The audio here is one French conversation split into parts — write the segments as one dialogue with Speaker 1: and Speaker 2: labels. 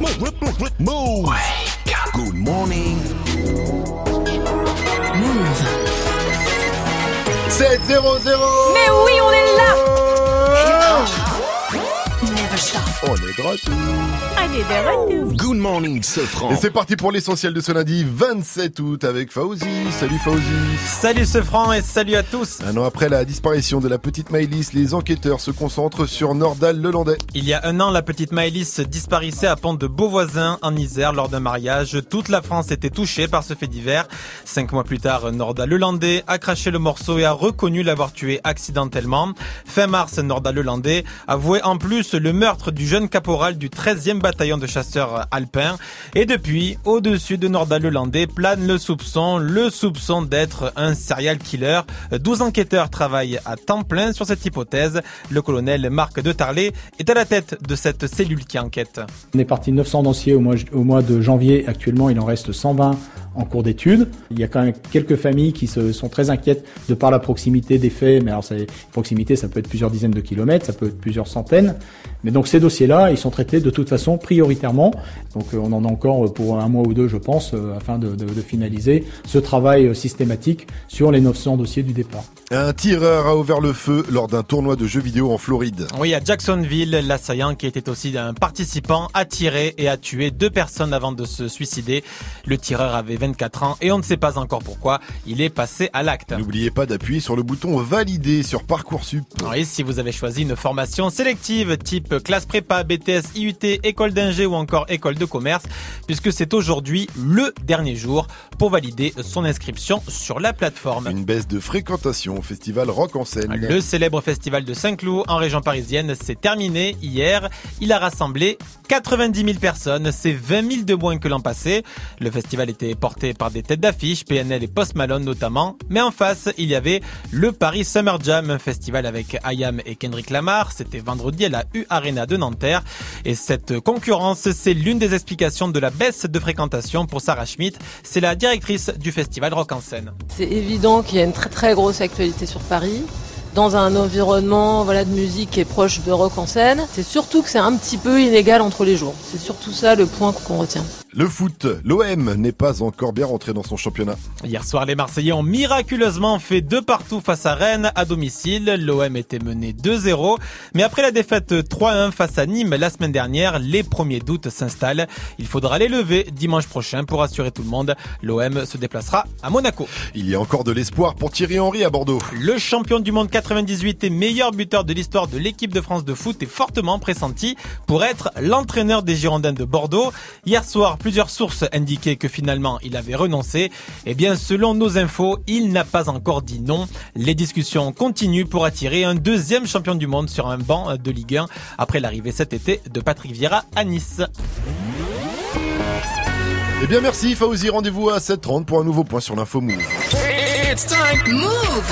Speaker 1: Move. Good morning.
Speaker 2: Move.
Speaker 3: 7 0 0
Speaker 4: Mais oui, on est là
Speaker 3: On est de retour.
Speaker 4: Allez, de retour.
Speaker 1: Good morning, Sofran.
Speaker 3: Et c'est parti pour l'essentiel de ce lundi 27 août avec Fauzi. Salut Fauzi.
Speaker 5: Salut ce franc et salut à tous.
Speaker 3: Un an après la disparition de la petite Maëlys, les enquêteurs se concentrent sur Nordal Lelandais.
Speaker 5: Il y a un an, la petite Maëlys disparaissait à Pont de Beauvoisin en Isère lors d'un mariage. Toute la France était touchée par ce fait divers. Cinq mois plus tard, Norda Lelandais a craché le morceau et a reconnu l'avoir tué accidentellement. Fin mars, Norda Lelandais avouait en plus le meurtre du jeune caporal du 13e bataillon de chasseurs alpins. Et depuis, au-dessus de Norda Lelandais plane le soupçon, le soupçon d'être un serial killer. 12 enquêteurs travaillent à temps plein sur cette hypothèse. Le colonel Marc de Tarlet est à la tête de cette cellule qui enquête.
Speaker 6: On est parti de 900 dossiers au mois de janvier. Actuellement, il en reste 120 en cours d'étude. Il y a quand même quelques familles qui se, sont très inquiètes de par la proximité des faits. Mais alors, c'est- proximité, ça peut être plusieurs dizaines de kilomètres, ça peut être plusieurs centaines. Mais donc, ces dossiers-là, ils sont traités de toute façon prioritairement. Donc, euh, on en a encore pour un mois ou deux, je pense, euh, afin de, de- de finaliser ce travail euh, systématique sur les 900 dossiers du départ.
Speaker 3: Un tireur a ouvert le feu lors d'un tournoi de jeux vidéo en Floride.
Speaker 5: Oui, à Jacksonville, l'assaillant qui était aussi un participant a tiré et a tué deux personnes avant de se suicider. Le tireur avait 24 ans et on ne sait pas encore pourquoi il est passé à l'acte.
Speaker 3: N'oubliez pas d'appuyer sur le bouton valider sur Parcoursup.
Speaker 5: Oui, si vous avez choisi une formation sélective type classe prépa, BTS, IUT, école d'ingé ou encore école de commerce, puisque c'est aujourd'hui le dernier jour pour valider son inscription sur la plateforme.
Speaker 3: Une baisse de fréquentation au festival Rock en scène.
Speaker 5: Le célèbre festival de Saint-Cloud en région parisienne s'est terminé hier. Il a rassemblé 90 000 personnes, c'est 20 000 de moins que l'an passé. Le festival était porté par des têtes d'affiche, PNL et Post Malone notamment. Mais en face, il y avait le Paris Summer Jam, un festival avec Ayam et Kendrick Lamar. C'était vendredi à la U Arena de Nanterre. Et cette concurrence, c'est l'une des explications de la baisse de fréquentation pour Sarah Schmidt. C'est la directrice du festival Rock en scène.
Speaker 7: C'est évident qu'il y a une très très grosse actualité sur Paris. Dans un environnement voilà, de musique qui est proche de rock en scène, c'est surtout que c'est un petit peu inégal entre les jours. C'est surtout ça le point qu'on retient.
Speaker 3: Le foot, l'OM n'est pas encore bien rentré dans son championnat.
Speaker 5: Hier soir, les Marseillais ont miraculeusement fait deux partout face à Rennes à domicile. L'OM était mené 2-0. Mais après la défaite 3-1 face à Nîmes la semaine dernière, les premiers doutes s'installent. Il faudra les lever dimanche prochain pour assurer tout le monde. L'OM se déplacera à Monaco.
Speaker 3: Il y a encore de l'espoir pour Thierry Henry à Bordeaux.
Speaker 5: Le champion du monde 98 et meilleur buteur de l'histoire de l'équipe de France de foot est fortement pressenti pour être l'entraîneur des Girondins de Bordeaux. Hier soir, plusieurs sources indiquaient que finalement il avait renoncé. Eh bien, selon nos infos, il n'a pas encore dit non. Les discussions continuent pour attirer un deuxième champion du monde sur un banc de Ligue 1 après l'arrivée cet été de Patrick Vieira à Nice.
Speaker 3: Eh bien merci Fauzi, rendez-vous à 7h30 pour un nouveau point sur l'info Move.
Speaker 1: It's time.
Speaker 2: Move.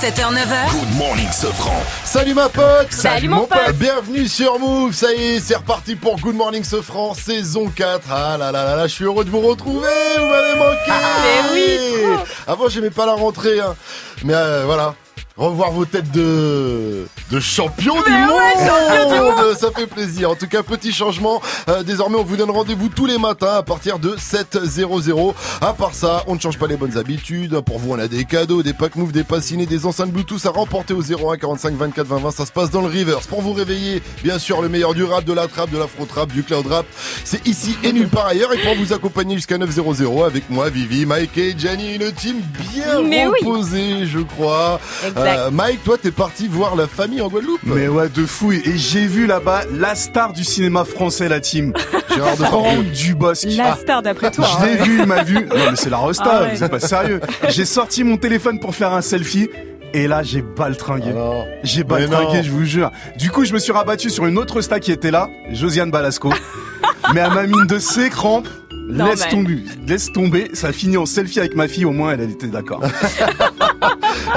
Speaker 2: 7h, 9h.
Speaker 1: Good morning, Sofran.
Speaker 3: Salut ma pote
Speaker 4: Salut, mon pote.
Speaker 3: Bienvenue sur Move, ça y est, c'est reparti pour Good Morning Sofran, saison 4. Ah là là là là, je suis heureux de vous retrouver, vous m'avez manqué
Speaker 4: mais oui, trop.
Speaker 3: Avant j'aimais pas la rentrée, hein. mais euh, voilà. Revoir vos têtes de de champion du, monde. ça fait plaisir. En tout cas, petit changement. Euh, désormais, on vous donne rendez-vous tous les matins à partir de 7h00. À part ça, on ne change pas les bonnes habitudes. Pour vous, on a des cadeaux, des packs move, des passes ciné, des enceintes Bluetooth à remporter au 01 45 24 20 20. Ça se passe dans le reverse. Pour vous réveiller, bien sûr, le meilleur du rap, de la trap, de l'afro trap, du cloud rap. C'est ici et nulle part ailleurs. Et pour vous accompagner jusqu'à 900 avec moi, Vivi, Mike et Jenny, une team bien
Speaker 4: Mais oui.
Speaker 3: reposée, je crois.
Speaker 4: Exact.
Speaker 3: Euh, Mike, toi, t'es parti voir la famille en Guadeloupe.
Speaker 8: Mais ouais, de fou. Et j'ai vu là-bas la star du cinéma français, la team.
Speaker 3: Gérard.
Speaker 8: Franck Dubosc.
Speaker 4: La
Speaker 8: Ah,
Speaker 4: star d'après toi.
Speaker 8: je l'ai
Speaker 4: hein.
Speaker 8: vu, il m'a vu. Non, mais c'est la resta,
Speaker 4: Ah ouais.
Speaker 8: c'est pas sérieux. J'ai sorti mon téléphone pour faire un selfie. Et là, j'ai baltringué.
Speaker 3: Alors,
Speaker 8: J'ai baltringué, je vous jure. Du coup, je me suis rabattu sur une autre star qui était là, Josiane Balasco. mais à ma mine de ses crampes,
Speaker 4: Non,
Speaker 8: laisse
Speaker 4: mais-
Speaker 8: tomber, laisse tomber. Ça a fini en selfie avec ma fille, au moins, elle, elle était d'accord.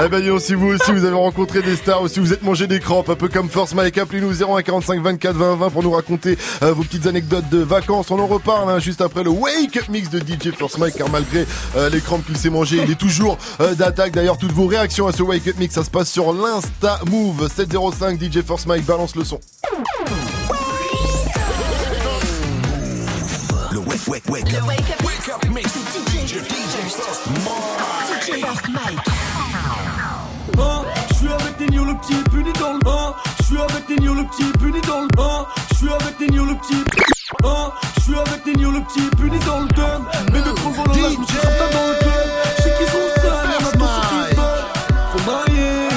Speaker 3: Eh ben, si vous aussi vous avez rencontré des stars ou si vous êtes mangé des crampes, un peu comme Force Mike, appelez-nous 0145 24 20 20 pour nous raconter euh, vos petites anecdotes de vacances. On en reparle hein, juste après le Wake Up Mix de DJ Force Mike, car malgré euh, les crampes qu'il s'est mangé, il est toujours euh, d'attaque. D'ailleurs, toutes vos réactions à ce Wake Up Mix, ça se passe sur l'Insta Move 705 DJ Force Mike balance le son.
Speaker 1: Le wake, up, mix. DJ, Mike
Speaker 9: puni dans le Je suis avec Nino, le petit puni dans le 1. Je suis avec Nino, le petit Je suis avec Nino, le petit puni dans le 2. Mais de trop volant je me suis dans le club. Je sais qu'ils sont sales, on a tous ce qu'ils veulent. Faut marier.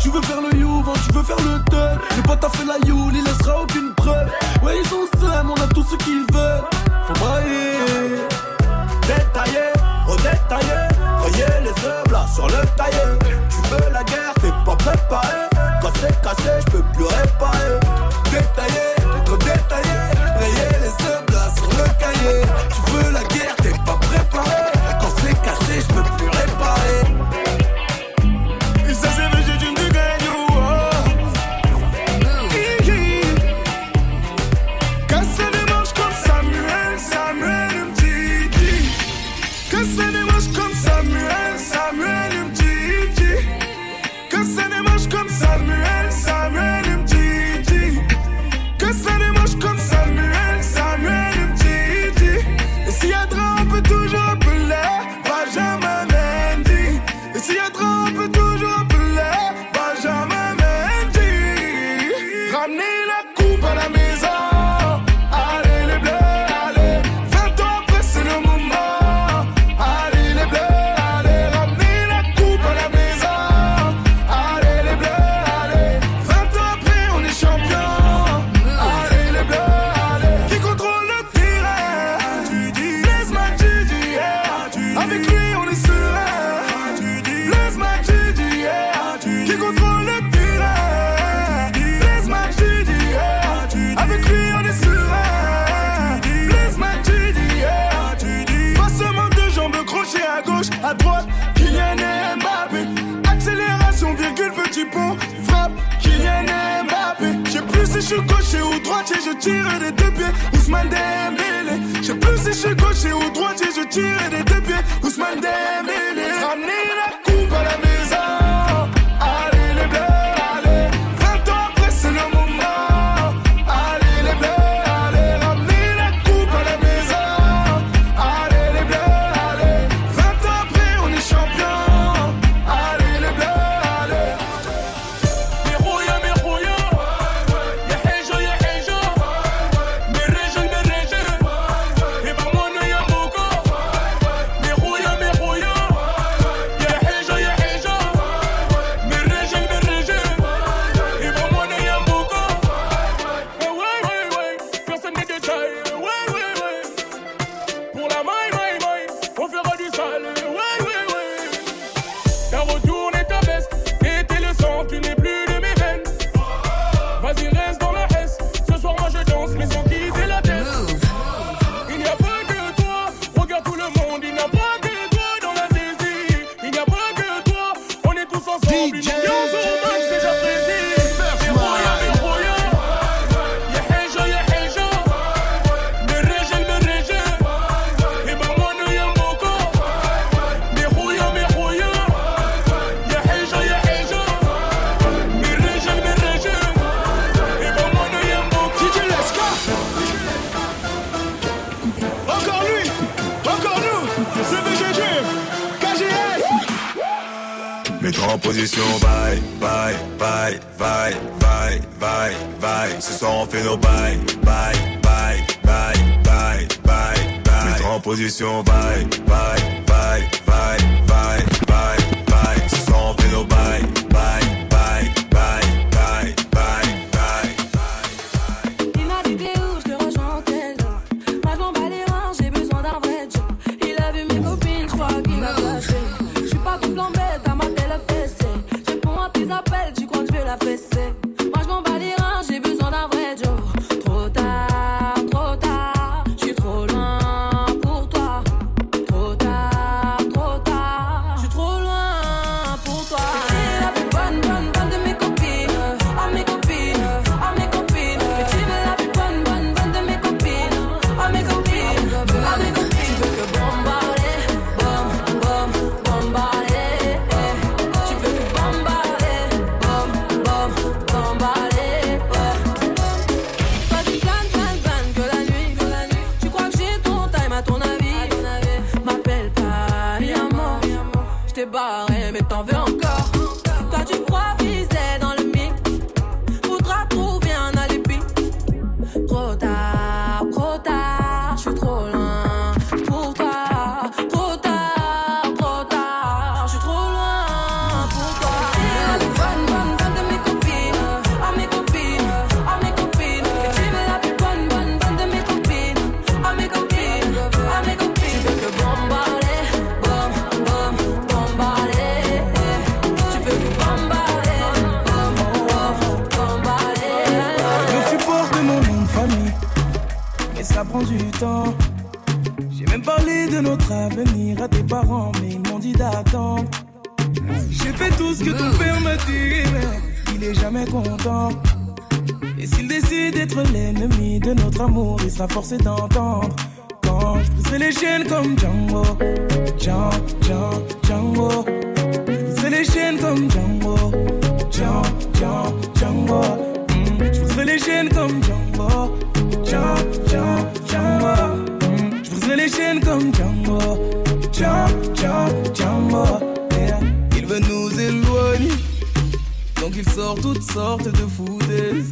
Speaker 9: Tu veux faire le you, tu veux faire le teub. Les potes a fait la youle, il laissera aucune preuve. Ouais, ils ont sème, on a tout ce qu'ils veulent. Faut brailler. Détailler, redétailler. Voyez les œuvres là sur le tailleur. Tu veux la guerre, préparé. Cassé, cassé, je peux plus réparer. Détaillé, trop détaillé. Rayé les oeufs, là sur le cahier. Tu veux la guerre, t'es pas préparé. Cassé, cassé, je peux plus Mandembele. Je sais plus si je suis gaucher ou droitier, je tire des
Speaker 10: forcé d'entendre. Quand je briserai les chaînes comme Django, Django, Django, Django. Je briserai les chaînes comme Django, Django, Django, Django. Mm, Je briserai les chaînes comme Django, Django, Django, Django. Mm, Je briserai les chaînes comme Django, Django, Django, Django. Il veut nous éloigner. Donc il sort toutes sortes de foutaises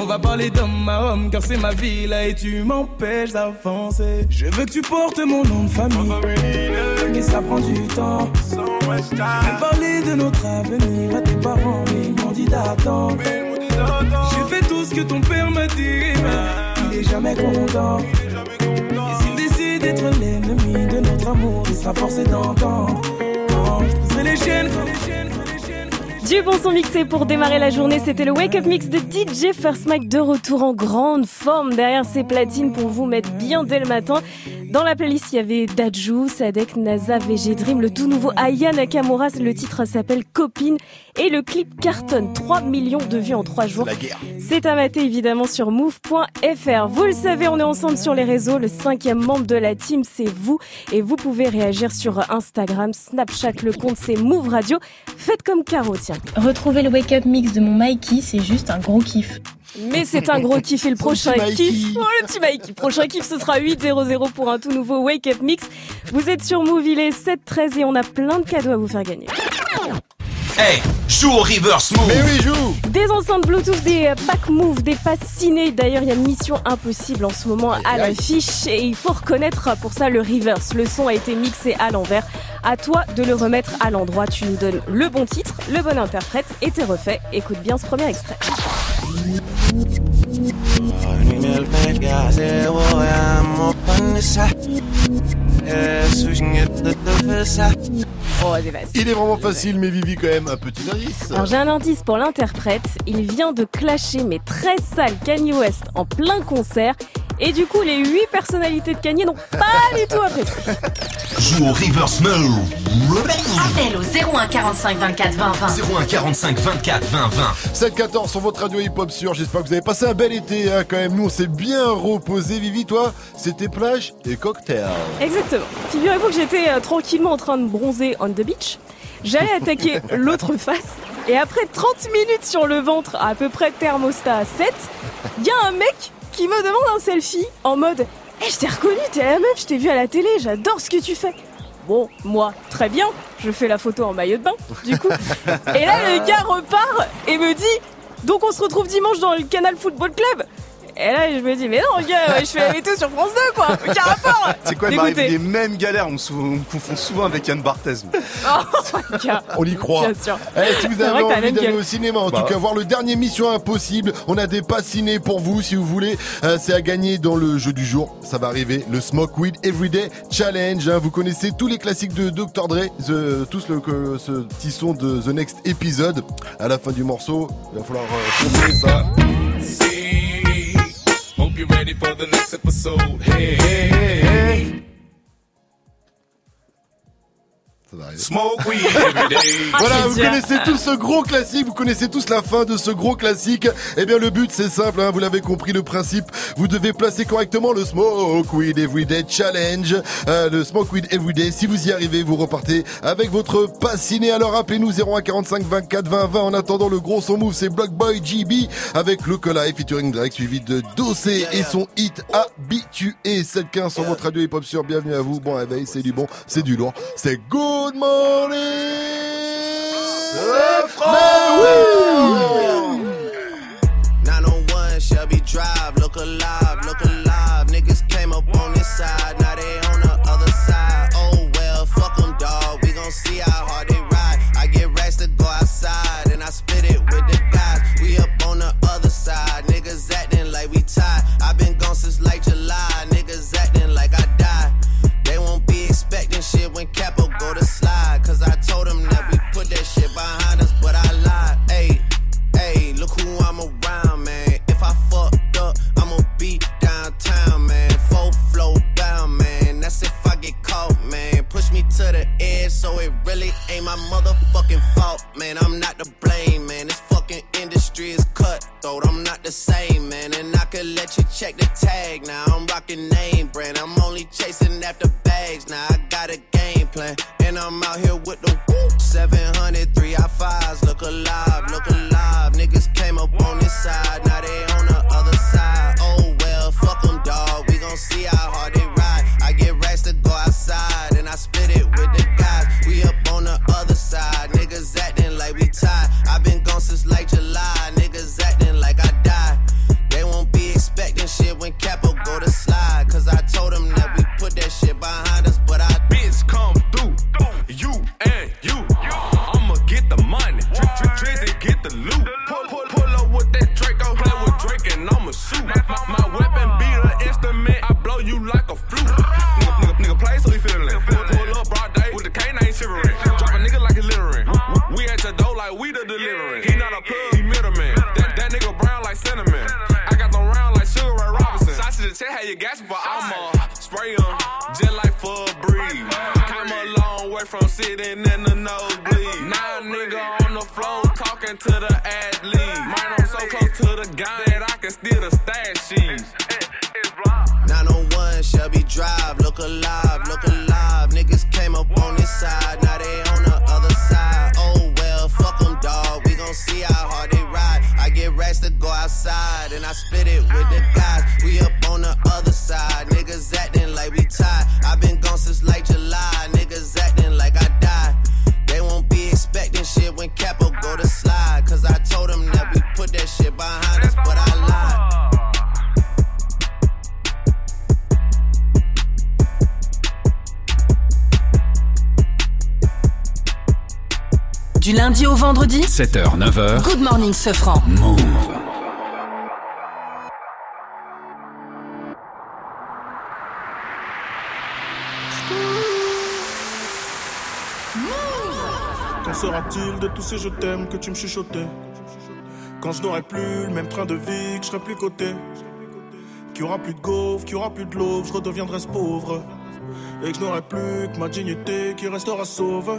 Speaker 10: on va parler d'homme à homme Car c'est ma vie là et tu m'empêches d'avancer. Je veux que tu portes mon nom de famille. Mais ça prend du temps. Même parler de notre avenir à tes parents Mais ils m'ont dit d'attendre J'ai fait tout ce que ton père m'a dit mais Il est jamais content. Et s'il décide d'être l'ennemi de notre amour Il sera forcé d'entendre. Quand je les chaînes
Speaker 4: Du bon son mixé pour démarrer la journée, c'était le Wake Up Mix de DJ First Mike de retour en grande forme derrière ses platines pour vous mettre bien dès le matin. Dans la playlist, il y avait Dajou, Sadek, NASA, VG Dream, le tout nouveau Aya Nakamura, le titre s'appelle Copine et le clip cartonne 3 millions de vues en 3 jours. C'est à mater évidemment sur move.fr. Vous le savez, on est ensemble sur les réseaux. Le cinquième membre de la team, c'est vous. Et vous pouvez réagir sur Instagram, Snapchat, le compte c'est Move Radio. Faites comme Caro, tiens.
Speaker 11: Retrouver le wake up mix de mon Mikey, c'est juste un gros kiff.
Speaker 4: Mais c'est un gros kiff et le prochain kiff. Oh, le petit Mikey. Prochain kiff, ce sera 8-0-0 pour un tout nouveau Wake Up Mix. Vous êtes sur Move, il est 7-13 et on a plein de cadeaux à vous faire gagner.
Speaker 1: Hey, joue au reverse move.
Speaker 3: Mais oui, joue
Speaker 4: Des enceintes Bluetooth, des packs Move, des passes ciné. D'ailleurs, il y a Mission Impossible en ce moment à l'affiche et il faut reconnaître pour ça le reverse. Le son a été mixé à l'envers. À toi de le remettre à l'endroit. Tu nous donnes le bon titre, le bon interprète et t'es refait. Écoute bien ce premier extrait. phone. Oh, c'est facile.
Speaker 3: Il est vraiment facile, mais Vivi, quand même, un petit indice.
Speaker 4: Alors j'ai un indice pour l'interprète. Il vient de clasher mais très sale Kanye West en plein concert. Et du coup, les 8 personnalités de Kanye n'ont pas du tout apprécié.
Speaker 1: Joue au reverse move.
Speaker 2: Appel au 01 45 24 20 20.
Speaker 1: 01 45 24 20 20.
Speaker 3: 7-14 sur votre radio hip-hop sûr. J'espère que vous avez passé un bel été, hein, quand même. Nous, on s'est bien reposé. Vivi, toi, c'était plage et cocktail.
Speaker 4: Exactement. Figurez-vous que j'étais euh, tranquillement en train de bronzer on the beach. J'allais attaquer l'autre face. Et après 30 minutes sur le ventre, à peu près thermostat à 7, il y a un mec qui me demande un selfie en mode Eh, je t'ai reconnu, t'es la meuf, je t'ai vu à la télé, j'adore ce que tu fais. Bon, moi, très bien, je fais la photo en maillot de bain, du coup. Et là, le gars repart et me dit Donc on se retrouve dimanche dans le Canal Football Club Et là, je me dis Mais non, gars, je fais la météo sur France 2, quoi Aucun rapport
Speaker 8: C'est quoi, il les mêmes galères, on me, sou- on me confond souvent avec Yann Barthès. moi.
Speaker 4: Oh.
Speaker 3: On y croit.
Speaker 4: Bien sûr.
Speaker 3: Eh, si vous
Speaker 4: C'est
Speaker 3: avez
Speaker 4: vrai que t'as la
Speaker 3: envie d'aller
Speaker 4: gueule.
Speaker 3: au cinéma, en
Speaker 8: Bah.
Speaker 3: tout cas voir le dernier Mission Impossible, on a des passes ciné pour vous si vous voulez. Euh, c'est à gagner dans le jeu du jour. Ça va arriver, le Smoke Weed Everyday Challenge. hein. Vous connaissez tous les classiques de Dr. Dre, The- tous le, que- ce petit son de The Next Episode. À la fin du morceau, il va falloir euh, trouver ça.
Speaker 10: You're ready for the next episode. Hey, hey, hey, hey.
Speaker 12: Smoke weed every day.
Speaker 3: Voilà,
Speaker 4: c'est
Speaker 3: vous connaissez tous ce gros classique, vous connaissez tous la fin de ce gros classique. Eh bien, le but, c'est simple, hein, vous l'avez compris, le principe. Vous devez placer correctement le Smoke Weed Everyday Challenge. Euh, le Smoke Weed Everyday, si vous y arrivez, vous repartez avec votre passe ciné. Alors, appelez-nous 0145 24 20 20. En attendant, le gros son move, c'est Block Boy GB avec Look Alive featuring Drake, suivi de Dossé et son hit habitué. 7-15 sur votre radio hip-hop sur. Bienvenue à vous. Bon réveil, c'est du bon, c'est du lourd. C'est Good Morning! Mais oui
Speaker 13: 901 Shelby Drive, look alive, look alive. Niggas came up on this side, now they on the other side. Oh well, fuck them, dog. We gon' see how hard they ride. I get racks to go outside, and I it with the guys. We up on the other side, niggas acting like we tied. i been gone since like July, niggas acting like I died. Expecting shit when Capo go to slide. Cause I told them that we put that shit behind us, but I lied. Ayy, ayy, look who I'm around, man. If I fucked up, I'ma be downtown, man. Full flow down, man. That's if to the edge, so it really ain't my motherfucking fault, man. I'm not to blame, man. This fucking industry is cutthroat. I'm not the same, man. And I could let you check the tag now. I'm rocking name brand. I'm only chasing after bags now. I got a game plan, and I'm out here with the. 700, three I fives. Look alive, look alive. Niggas came up on this side, now they on the other side. Oh well, fuck them, gon' see how hard they ride. I get racks to go outside, and I split it with the guys. We up on the other side. Niggas acting like we tied. i been gone since like July. Niggas acting like I died. They won't be expecting shit when Capo
Speaker 14: Sausage to you gas for I'ma spray 'em just like for a breeze. Came a long way from sitting in the nosebleed. Now a nigga on the floor talking to the athlete. Man, I'm so close to the gun that I can steal the stash sheets.
Speaker 13: 901 Shelby Drive, look alive, look alive. Niggas came up on this side, now they on the other side. Oh well, fuck them, dog. We gon' see how hard they racks to go outside, and I spit it with the guys. We up on the other side, niggas acting like we tied. i been gone since like July, niggas acting like I died. They won't be expecting shit when Capo go to slide. Cause I told them that we
Speaker 2: Du lundi au vendredi
Speaker 15: 7h, 9h.
Speaker 2: Good morning, Sofran.
Speaker 15: Move.
Speaker 9: Qu'en sera-t-il de tous ces je t'aime que tu me chuchotais? Quand je n'aurai plus le même train de vie, que je serai plus coté Qu'il y aura plus de gaufres, qu'il y aura plus de l'eau, je redeviendrai ce pauvre Et que je n'aurai plus que ma dignité qui restera sauve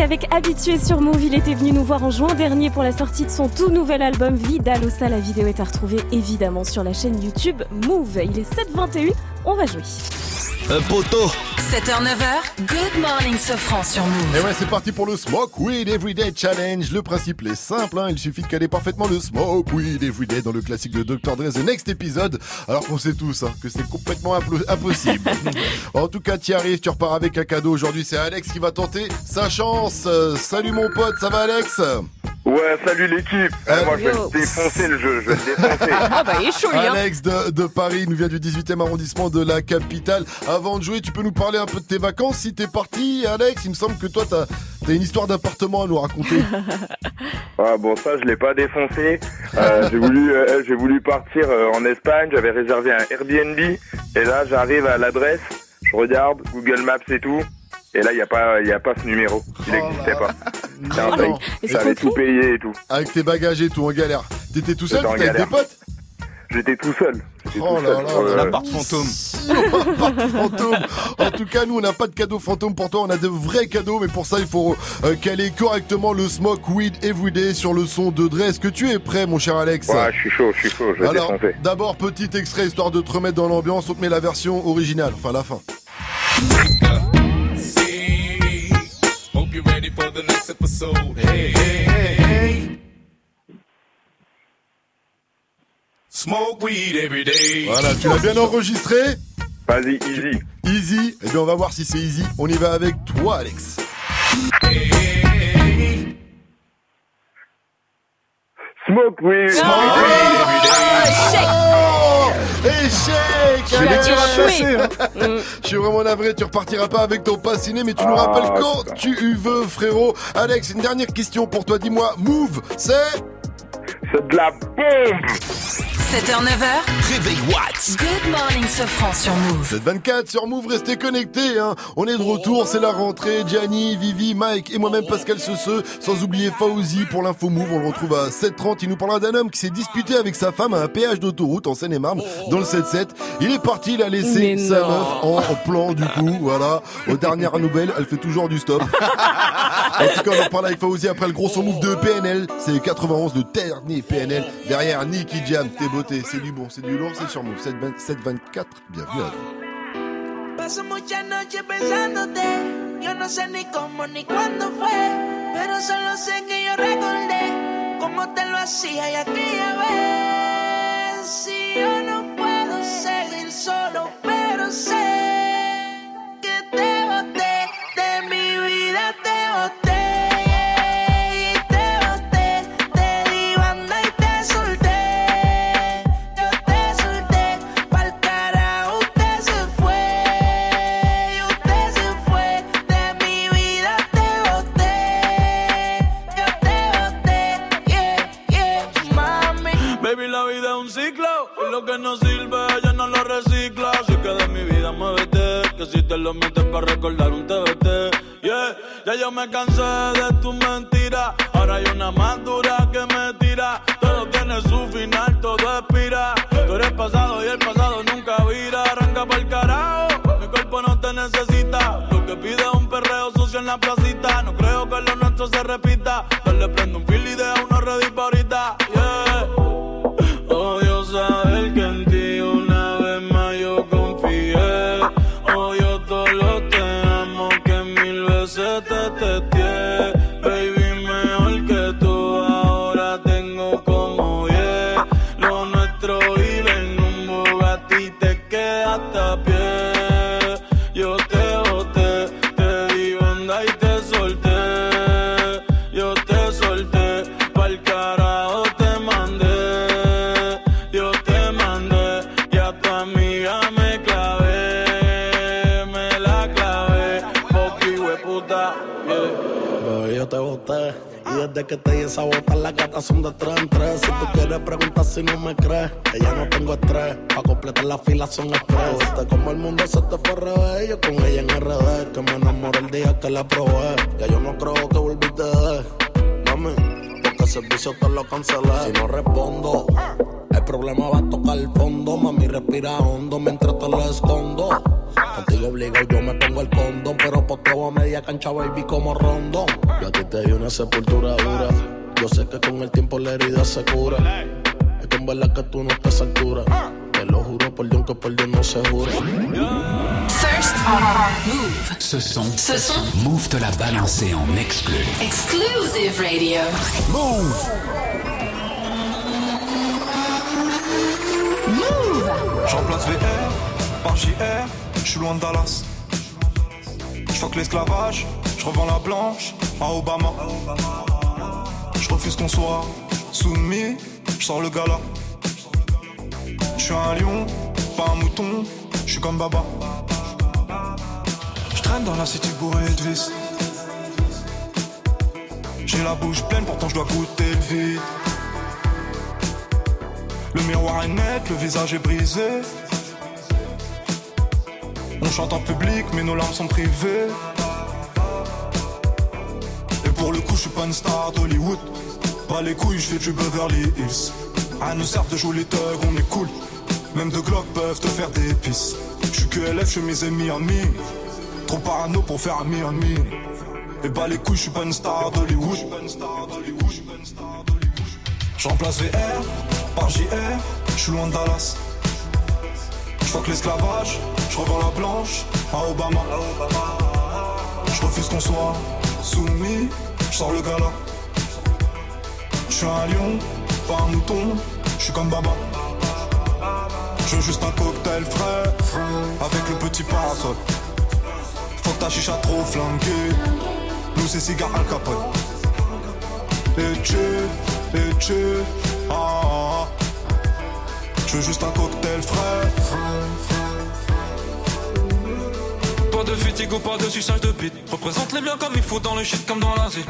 Speaker 4: Avec Habitué sur Move. Il était venu nous voir en juin dernier pour la sortie de son tout nouvel album Vidalosa. La vidéo est à retrouver évidemment sur la chaîne YouTube Move. Il est 7h21. On va jouer.
Speaker 14: Un poteau.
Speaker 2: 7h, 9h, Good Morning Sofran sur Move.
Speaker 3: Et ouais, c'est parti pour le Smoke Weed Everyday Challenge. Le principe est simple, hein, il suffit de caler parfaitement le Smoke Weed Everyday dans le classique de Dr. Dre The Next Episode. Alors qu'on sait tous hein, que c'est complètement impossible. en tout cas, tu arrives, tu repars avec un cadeau. Aujourd'hui, c'est Alex qui va tenter sa chance. Euh, salut mon pote, ça va Alex?
Speaker 16: Ouais, salut l'équipe. Eh, moi, je vais le défoncer le jeu, je vais le défoncer.
Speaker 4: Ah bah il est chaud hein.
Speaker 3: Alex de, de Paris nous vient du 18e arrondissement de la capitale. Avant de jouer, tu peux nous parler un peu de tes vacances si t'es parti, Alex. Il me semble que toi, t'as as une histoire d'appartement à nous raconter.
Speaker 16: Ah bon, ça, je l'ai pas défoncé. Euh, j'ai voulu, euh, j'ai voulu partir euh, en Espagne. J'avais réservé un Airbnb. Et là, j'arrive à l'adresse. Je regarde Google Maps et tout. Et là, il y a pas, il y a pas ce numéro. Il n'existait pas. C'est un
Speaker 3: non.
Speaker 16: fake. J'avais tout payé et tout.
Speaker 3: Avec tes bagages et tout, en galère. T'étais tout seul, t'étais avec tes
Speaker 16: galère.
Speaker 3: potes
Speaker 16: J'étais tout seul. J'étais
Speaker 3: Oh
Speaker 16: tout
Speaker 3: là
Speaker 16: seul
Speaker 3: là là.
Speaker 8: L'appart fantôme.
Speaker 3: L'appart fantôme. En tout cas, nous, on n'a pas de cadeau fantôme pour toi. On a de vrais cadeaux, mais pour ça, il faut euh, caler correctement le Smoke Weed Everyday sur le son de Dre. Est-ce que tu es prêt, mon cher Alex
Speaker 16: Ouais, je suis chaud, je suis chaud. Je vais
Speaker 3: Alors, d'abord, petit extrait histoire de te remettre dans l'ambiance. On te met la version originale, enfin la fin.
Speaker 14: Hope you're ready for the next episode. Hey, hey, hey, hey. Smoke weed every day.
Speaker 3: Voilà, tu l'as bien enregistré
Speaker 16: Vas-y, easy.
Speaker 3: Easy. Eh bien, on va voir si c'est easy. On y va avec toi, Alex.
Speaker 16: Smoke weed.
Speaker 3: Oh Échec
Speaker 8: J'ai les tirs passer, hein.
Speaker 3: Je suis vraiment navré, tu repartiras pas avec ton pass ciné, mais tu nous
Speaker 16: Ah,
Speaker 3: rappelles quand tu veux, frérot. Alex, une dernière question pour toi. Dis-moi, Move, c'est
Speaker 16: C'est de la bombe
Speaker 2: 7h, 9h,
Speaker 14: Réveil Watts.
Speaker 2: Good Morning Sofran sur Move.
Speaker 3: 724 sur Move, restez connectés. Hein. On est de retour, c'est la rentrée. Gianni, Vivi, Mike et moi-même Pascal Sesseux. Sans oublier Fauzi pour l'info Move. On le retrouve à 7h30. Il nous parlera d'un homme qui s'est disputé avec sa femme à un péage d'autoroute en Seine-et-Marne dans le 7-7. Il est parti, il a laissé
Speaker 4: Mais
Speaker 3: sa
Speaker 4: non.
Speaker 3: meuf en, plan du coup. Voilà. Aux dernières nouvelles, elle fait toujours du stop. en tout cas, on en parle avec Fauzi après le gros son Move de PNL. C'est 91 de dernier PNL. Derrière Nicky Jam, t'es beauté. C'est du bon, c'est du lourd, c'est sur Move. 720 724. Bienvenue à vous.
Speaker 17: Paso muchas noches pensándote. Yo no sé ni cómo ni cuándo fue. Pero solo sé que yo recordé cómo te lo hacía y aquella vez. Si yo no puedo seguir solo, pero sé que
Speaker 18: no sirve, ella no lo recicla. Así que de mi vida muévete. Que si te lo metes para recordar un TBT. Yeah, ya yo me cansé de tus mentiras. Ahora hay una más dura que me tira. Todo tiene su final, todo expira. Tú eres pasado y el pasado nunca vira. Arranca para el carajo. Mi cuerpo no te necesita. Lo que pide es un perreo sucio en la placita. No creo que lo nuestro se repita. Que te di
Speaker 19: esa bota, las gatas son de tres en tres. Si tú quieres preguntar si no me crees, que ya no tengo estrés. Pa' completar la fila son estrés. Viste como el mundo se te fue revés. Yo con ella en RD, que me enamoré el día que la probé. Ya yo no creo que volviste de Mami, porque el servicio te lo cancelé. Si no respondo, el problema va a tocar el fondo. Mami, respira hondo mientras te lo escondo. Contigo obligo, yo me pongo el condón. Pero poteo a media cancha, baby, como rondón. Yo a ti te di una sepultura dura. Yo sé que con el tiempo la herida se cura. Es que en verdad que tú no estás a altura. Te lo juro por Dios que por Dios no se jura.
Speaker 2: First on Move.
Speaker 15: Ce son,
Speaker 2: Ce son.
Speaker 15: Move te l'a balancé en exclu.
Speaker 2: Exclusive Radio.
Speaker 15: Move.
Speaker 20: Je remplace VR par JR, je suis loin de Dallas. Je l'esclavage, je revends la blanche à Obama. Je refuse qu'on soit soumis, je sors le gala. Je suis un lion, pas un mouton, je suis comme Baba. Je traîne dans la city bourrée de vis. J'ai la bouche pleine, pourtant je dois goûter le vide. Le miroir est net, le visage est brisé. On chante en public, mais nos larmes sont privées. Et pour le coup, je suis pas une star d'Hollywood. Pas les couilles, je fais du Beverly Hills. À nous sert de jouer les thugs, on est cool. Même deux Glock peuvent te faire des pisses. Je suis que LF, je mes amis. Trop parano pour faire ami ami. Et bah les couilles, je suis pas une star d'Hollywood. Je remplace VR par JR, je suis loin de Dallas. Je fuck l'esclavage, je la blanche à Obama. Je refuse qu'on soit soumis, je sors le gala. Je suis un lion, pas un mouton, je suis comme Baba. Je veux juste un cocktail frais, avec le petit parasol. Faut que ta chicha trop flanquée, nous c'est cigare Al Capone. Et tu, et tu, ah, ah, juste un cocktail frais.
Speaker 17: Pas de fatigue ou pas de suçage de bite. Représente les biens comme il faut dans le shit comme dans la zik.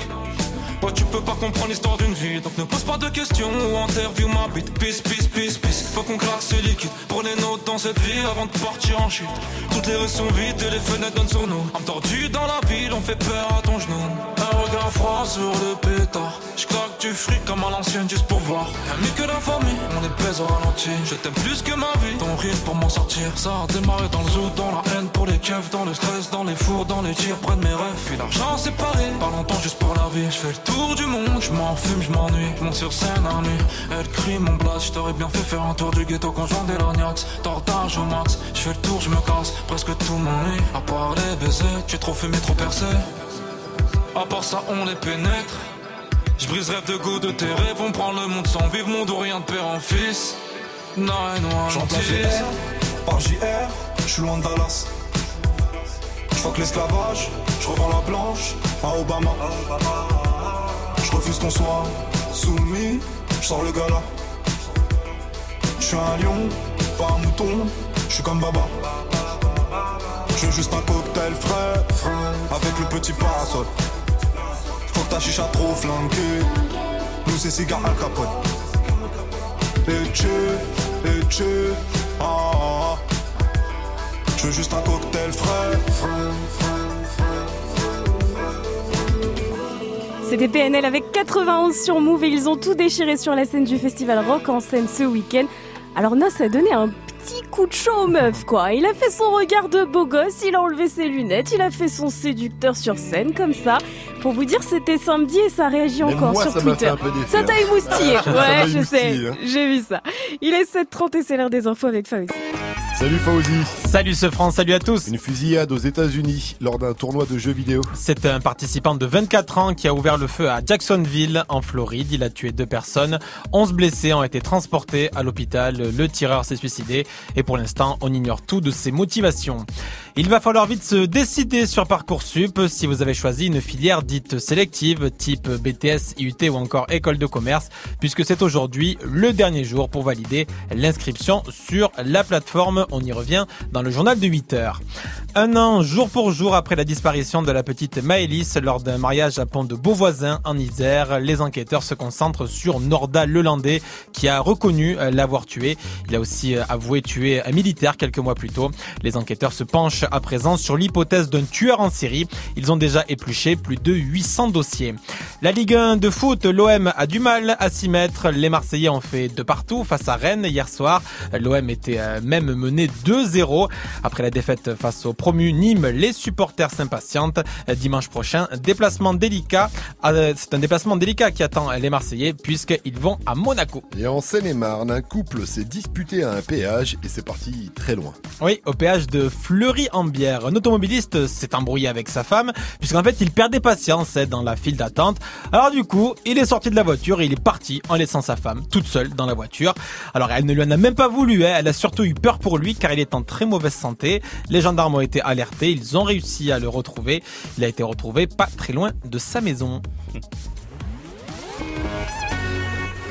Speaker 17: Ouais, tu peux pas comprendre l'histoire d'une vie, donc ne pose pas de questions ou interview ma bite. Peace, peace, peace, peace. Faut qu'on craque ce liquide les nôtres dans cette vie avant de partir en chute. Toutes les rues sont vides et les fenêtres donnent sur nous. Âme dans la ville, on fait peur à ton genou. Un regard froid sur le pétard. J'claque du fric comme à l'ancienne juste pour voir. Mieux que la famille, on est baise au ralenti. Je t'aime plus que ma vie, ton rire pour m'en sortir. Ça a démarré dans le zoo, dans la haine pour les keufs, dans le dans les fours, dans les tirs, près de mes rêves. Puis l'argent séparé, pas longtemps juste pour la vie. Je fais le tour du monde, je m'en fume, je m'ennuie. Je monte sur scène à nuit, elle crie mon blast. Je t'aurais bien fait faire un tour du ghetto quand je vendais l'agnax. Tortage au max, je fais le tour, je me casse. Presque tout m'ennuie, à part les baisers. Tu es trop fumé, trop percé. À part ça, on les pénètre. Je brise rêve de goût de tes rêves. On prend le monde sans vivre, mon dos, rien de père en fils. Non, non,
Speaker 20: J'en place VR par JR, je suis loin de Dallas. Je fuck l'esclavage, je revends la blanche à Obama. Je refuse qu'on soit soumis, je sors le gala. Je suis un lion, pas un mouton, je suis comme Baba. Je veux juste un cocktail frais, avec le petit parasol. Faut que ta chicha trop flanquée, nous c'est cigare Al Capone. Et tu, et tu. Je veux juste un cocktail frais,
Speaker 4: C'était PNL avec 91 sur Move et ils ont tout déchiré sur la scène du festival Rock en scène ce week-end. Alors Nos a donné un petit coup de chaud aux meufs quoi. Il a fait son regard de beau gosse, il a enlevé ses lunettes, il a fait son séducteur sur scène comme ça. Pour vous dire, c'était samedi et ça réagit encore
Speaker 3: moi,
Speaker 4: sur
Speaker 3: ça
Speaker 4: Twitter. ça t'a émoustillé. Ouais, je sais.
Speaker 3: hein.
Speaker 4: J'ai vu ça. Il est 7h30 et c'est l'heure des infos avec Fauzi.
Speaker 3: Salut Fauzi.
Speaker 5: Salut ce France, salut à tous.
Speaker 3: Une fusillade aux États-Unis lors d'un tournoi de jeux vidéo.
Speaker 5: C'est un participant de 24 ans qui a ouvert le feu à Jacksonville, en Floride. Il a tué deux personnes. 11 blessés ont été transportés à l'hôpital. Le tireur s'est suicidé. Et pour l'instant, on ignore tout de ses motivations. Il va falloir vite se décider sur Parcoursup si vous avez choisi une filière dite sélective, type BTS, IUT ou encore école de commerce, puisque c'est aujourd'hui le dernier jour pour valider l'inscription sur la plateforme. On y revient dans le journal de 8 heures. Un an, jour pour jour après la disparition de la petite Maëlys lors d'un mariage à Pont de Beauvoisin en Isère, les enquêteurs se concentrent sur Norda Lelandais qui a reconnu l'avoir tué. Il a aussi avoué tuer un militaire quelques mois plus tôt. Les enquêteurs se penchent à présent sur l'hypothèse d'un tueur en série. Ils ont déjà épluché plus de 800 dossiers. La Ligue 1 de foot, l'OM a du mal à s'y mettre. Les Marseillais ont fait de partout face à Rennes hier soir. L'OM était euh, même mené 2-0. Après la défaite face au promu Nîmes, les supporters s'impatientent. Dimanche prochain, déplacement délicat. Euh, C'est un déplacement délicat qui attend les Marseillais puisqu'ils vont à Monaco.
Speaker 3: Et en Seine-et-Marne, un couple s'est disputé à un péage et c'est parti très loin.
Speaker 5: Oui, au péage de Fleury-en-Bière. Un automobiliste s'est embrouillé avec sa femme, puisqu'en fait, il perdait patience dans la file d'attente. Alors du coup, il est sorti de la voiture et il est parti en laissant sa femme toute seule dans la voiture. Alors elle ne lui en a même pas voulu, hein. elle a surtout eu peur pour lui car il est en très mauvaise santé. Les gendarmes ont été alertés, ils ont réussi à le retrouver. Il a été retrouvé pas très loin de sa maison.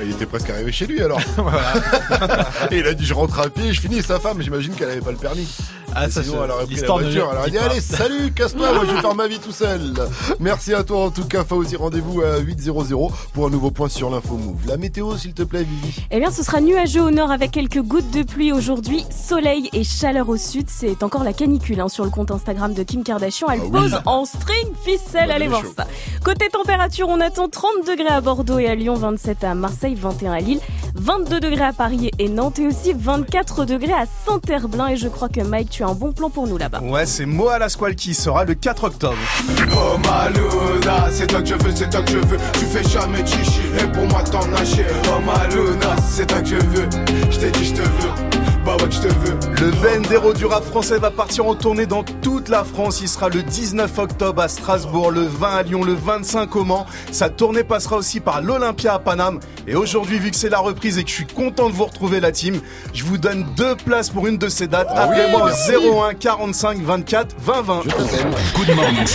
Speaker 3: Il était presque arrivé chez lui alors. et il a dit je rentre à pied, je finis sa femme, j'imagine qu'elle avait pas le permis.
Speaker 5: Ah,
Speaker 3: Et
Speaker 5: ça,
Speaker 3: sinon elle aurait pris la
Speaker 5: l'histoire ne
Speaker 3: voiture,
Speaker 5: le
Speaker 3: elle aurait
Speaker 5: dit
Speaker 3: allez salut, casse-toi, moi je vais faire ma vie tout seul. Merci à toi en tout cas Fauzi, rendez-vous à 8.00 pour un nouveau point sur l'info move. La météo s'il te plaît Vivi.
Speaker 4: Eh bien, ce sera nuageux au nord avec quelques gouttes de pluie aujourd'hui, soleil et chaleur au sud. C'est encore la canicule hein, sur le compte Instagram de Kim Kardashian. Elle
Speaker 3: Ah oui.
Speaker 4: pose en string ficelle,
Speaker 3: Bah,
Speaker 4: allez voir
Speaker 3: chaud.
Speaker 4: ça. Côté température, on attend 30 degrés à Bordeaux et à Lyon, 27 à Marseille, 21 à Lille, 22 degrés à Paris et Nantes et aussi 24 degrés à Saint-Herblain. Et je crois que Mike, tu as un bon plan pour nous là-bas.
Speaker 8: Ouais, c'est Moa la Squale qui sera le 4 octobre.
Speaker 9: Oh Maluna, c'est toi que je veux, c'est toi que je veux. Tu fais jamais chichi, et pour moi t'en as chier. Oh Maluna, c'est toi que je veux. Je t'ai dit, je te veux. Bah ouais, je te veux.
Speaker 8: Le Bendero du rap français va partir en tournée dans toute la France. Il sera le 19 octobre à Strasbourg, le 20 à Lyon, le 25 au Mans. Sa tournée passera aussi par l'Olympia à Paname. Et aujourd'hui, vu que c'est la reprise et que je suis content de vous retrouver la team, je vous donne deux places pour une de ces dates.
Speaker 3: Oui,
Speaker 8: Appelez-moi au 01 45 24 20 20.
Speaker 15: Good morning,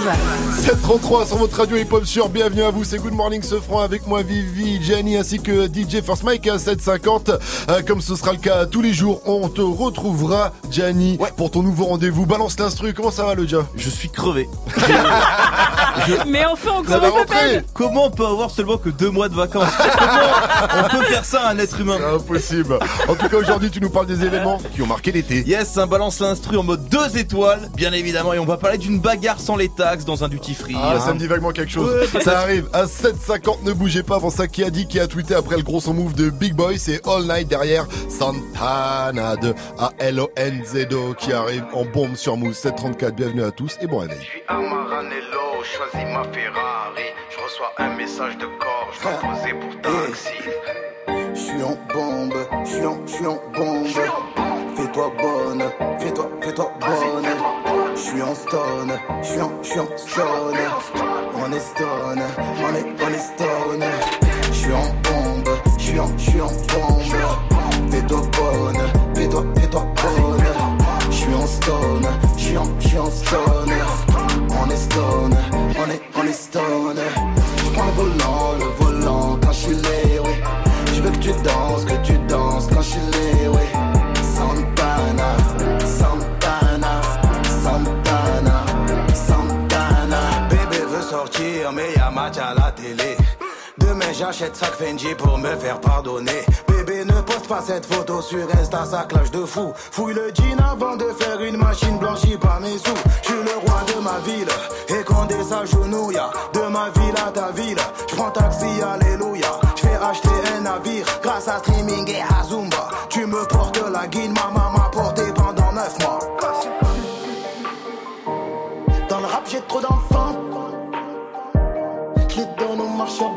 Speaker 15: Sofran.
Speaker 3: 733 sur votre radio hip-hop sur Bienvenue à vous, c'est Good Morning Sofran avec moi Vivi, Jenny ainsi que DJ First Mike à 750. Euh, comme ce sera le cas tous les jours, on te retrouvera Gianni pour ton nouveau rendez-vous. Balance l'instru, comment ça va le dia
Speaker 21: Je suis crevé.
Speaker 4: Mais enfin,
Speaker 21: va
Speaker 4: ça s'appelle
Speaker 21: Comment on peut avoir seulement que deux mois de vacances? Comment on peut faire ça à un être humain?
Speaker 3: C'est impossible. En tout cas, aujourd'hui, tu nous parles des événements qui ont marqué l'été.
Speaker 21: Yes, un balance l'instru en mode deux étoiles, bien évidemment, et on va parler d'une bagarre sans les taxes dans un duty free.
Speaker 3: Ah,
Speaker 21: hein.
Speaker 3: ça me dit vaguement quelque chose.
Speaker 21: Ouais,
Speaker 3: ça arrive à 7,50. Ne bougez pas avant ça. Qui a dit qui a tweeté après le gros son move de Big Boy C'est All Night derrière Santana de A-L-O-N-Z-O qui arrive en bombe sur Move 734. Bienvenue à tous et bon réveil.
Speaker 22: à Maranello, choisis ma Ferrari. Je reçois un message de corps, je dois poser pour taxi.
Speaker 19: Je suis en bombe, je suis en, je suis en bombe. Fais-toi bonne, fais-toi, fais-toi bonne. Je suis en stone, je suis en, je suis en stone. On est stone, on est, on est stone. Je suis en bombe, je suis en, je suis en bombe. Fais-toi bonne, fais-toi, fais-toi bonne. Je suis en stone, je suis en, je suis en stone. On est stone, on est, on est stone. Je prends le volant, le volant quand je suis. Je veux que tu danses, que tu
Speaker 22: j'achète sac Fendi pour me faire pardonner. Bébé, ne poste pas cette photo sur Insta, ça clash de fou. Fouille le jean avant de faire une machine blanchie par mes sous. Je suis le roi de ma ville, et Condé s'agenouille. De ma ville à ta ville, je prends taxi, alléluia. Je fais acheter un navire grâce à streaming et à Zumba. Tu me portes la guine, ma maman m'a porté pendant 9 mois. Dans le rap, j'ai trop d'enfants. Je les donne au marchand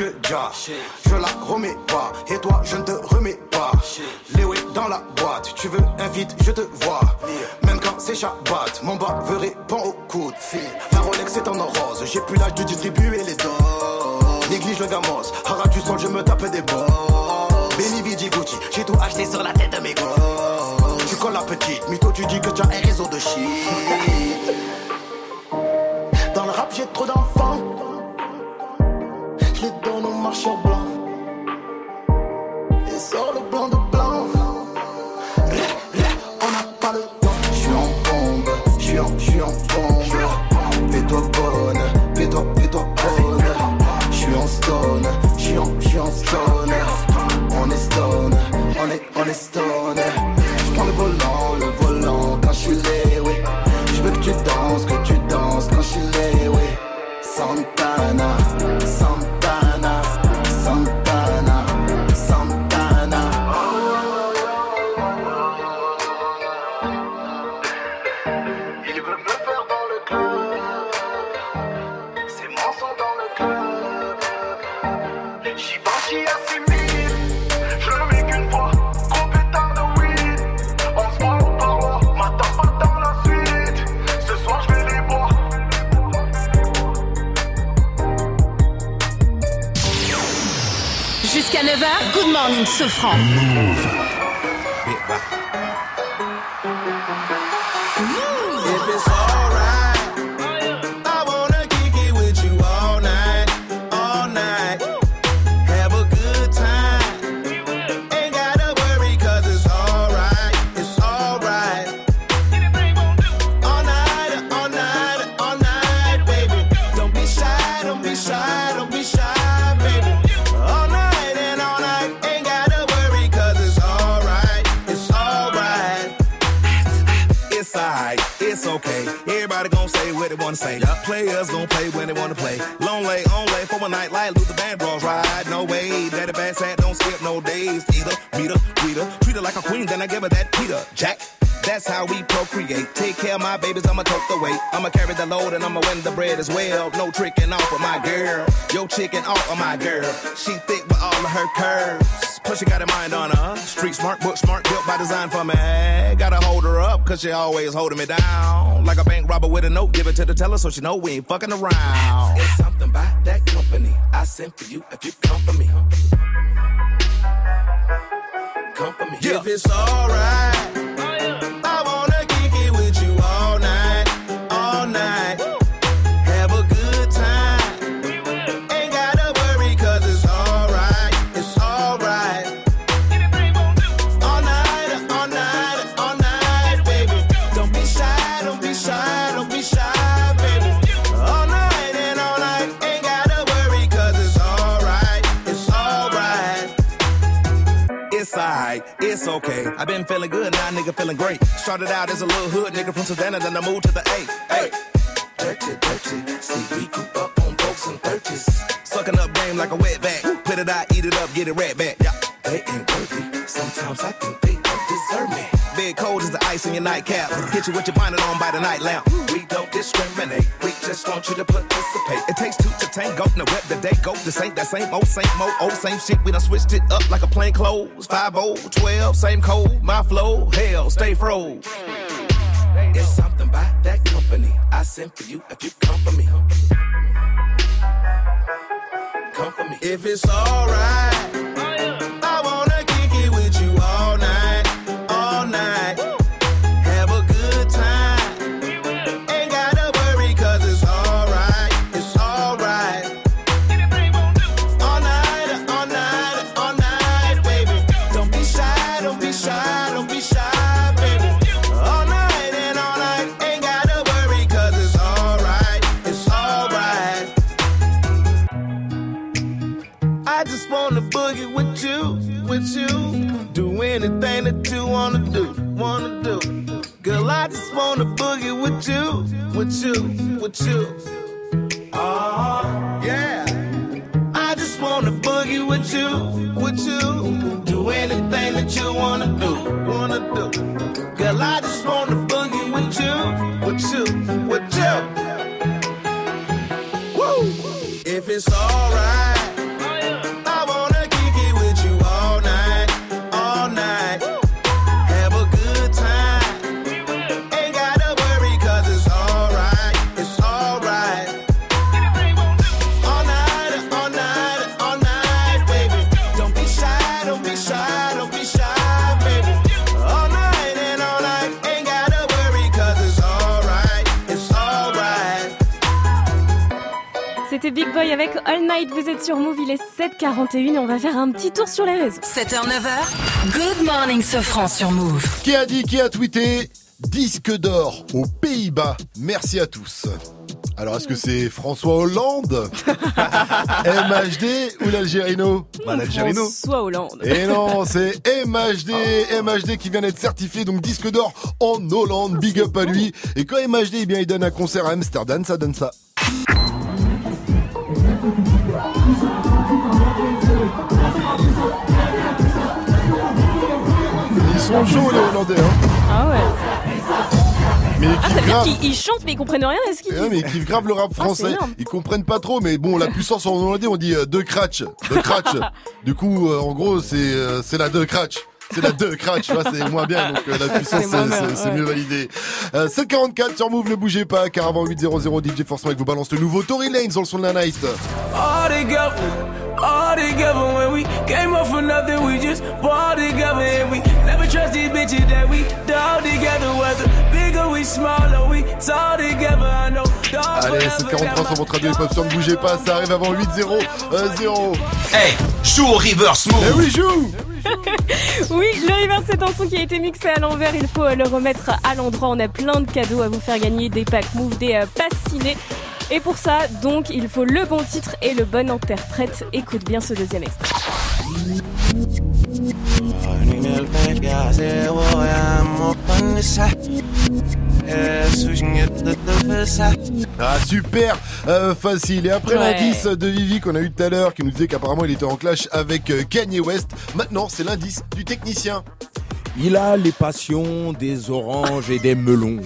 Speaker 22: Je la remets pas, et toi je ne te remets pas. Léo est dans la boîte, tu veux un vide, je te vois. Même quand c'est Shabbat, mon bas veut répond au coup de fil. La Rolex est en rose, j'ai plus l'âge de distribuer les doses. Néglige le gamos, hara du sol, je me tape des bons. Benny Vidi Gucci, j'ai tout acheté sur la tête de mes gosses. Tu colles la petite, mytho, tu dis que tu as un réseau de shit. On
Speaker 13: Good Morning
Speaker 23: bread as well. No tricking off of my girl. Yo chicken off of my girl. She thick with all of her curves. Plus she got a mind on her. Street smart, book smart, built by design for me. Gotta hold her up, cause she always holding me down. Like a bank robber with a note, give it to the teller so she know we ain't fucking around.
Speaker 22: It's something about that company I sent for you if you come for me. Come for me. If it's alright,
Speaker 23: feeling great. Started out as a little hood nigga from Savannah, then I moved to the A. Hey,
Speaker 22: Dirty, dirty, see we grew up on folks and thirties.
Speaker 23: sucking up game like a wet back. Put it out, eat it up, get it right back. Yeah.
Speaker 22: They ain't worthy, sometimes I think they don't deserve me.
Speaker 23: Big cold as the ice in your nightcap. Hit you with your bonnet on by the night lamp. This ain't that same old, same old, old, same shit. We done switched it up like a plain clothes. 5 12, same code, my flow, hell, stay froze.
Speaker 22: It's something about that company I send for you if you come for me. Come for me.
Speaker 13: If it's alright, with you, with you. Do anything that you wanna do, wanna do. Girl, I just wanna boogie with you, with you, Night.
Speaker 4: Vous êtes sur Move, il est 7h41 et on va faire un petit tour sur les réseaux.
Speaker 2: 7h, 9h, Good Morning Sofran sur Move.
Speaker 3: Qui a dit, qui a tweeté Disque d'or aux Pays-Bas. Merci à tous. Alors, est-ce que c'est François Hollande MHD ou l'Algérino?
Speaker 8: Bah, l'Algérino.
Speaker 4: François Hollande.
Speaker 3: Et non, c'est MHD, MHD qui vient d'être certifié, donc disque d'or en Hollande, big up à lui. Et quand MHD, eh bien, il donne un concert à Amsterdam, ça donne ça. Sont chauds les Hollandais, hein.
Speaker 4: Ah ouais.
Speaker 3: Mais ils
Speaker 4: Ah, ça veut dire qu'ils ils chantent mais ils comprennent rien à ce qu'ils
Speaker 3: Ouais, mais
Speaker 4: disent.
Speaker 3: ils kiffent grave le rap
Speaker 4: Ah,
Speaker 3: français. ils comprennent pas trop, mais bon, la puissance en hollandais, on dit euh, deux cratch. Deux cratch. du coup, euh, en gros, c'est euh, c'est la deux cratch. C'est la deux cratch, tu vois, c'est moins bien, donc euh, la puissance,
Speaker 4: C'est ouais.
Speaker 3: mieux validé. Euh, 744 sur Move, ne bougez pas, car avant 800, DJ Force Mike vous balance le nouveau Tory Lanez dans le son de la night.
Speaker 9: All together, all together when we came up for nothing, we just ball together and we never trust these bitches that we dog together. Whether big or we small or we tall together, I know.
Speaker 3: Allez,
Speaker 9: forever
Speaker 3: 743 sur votre radio sur ne bougez pas, ça arrive avant 8-0. euh, 0.
Speaker 1: Hey, joue au reverse move.
Speaker 3: Eh oui, joue
Speaker 4: Oui, le reverse c'est un son qui a été mixé à l'envers. Il faut euh, le remettre à l'endroit. On a plein de cadeaux à vous faire gagner, des packs move, des euh, passes ciné. Et pour ça, donc, il faut le bon titre et le bon interprète. Écoute bien ce deuxième extrait.
Speaker 3: Ah super euh, facile. Et après
Speaker 4: Ouais.
Speaker 3: l'indice de Vivi qu'on a eu tout à l'heure qui nous disait qu'apparemment il était en clash avec euh, Kanye West, maintenant c'est l'indice du technicien.
Speaker 24: Il a les passions des oranges et des melons.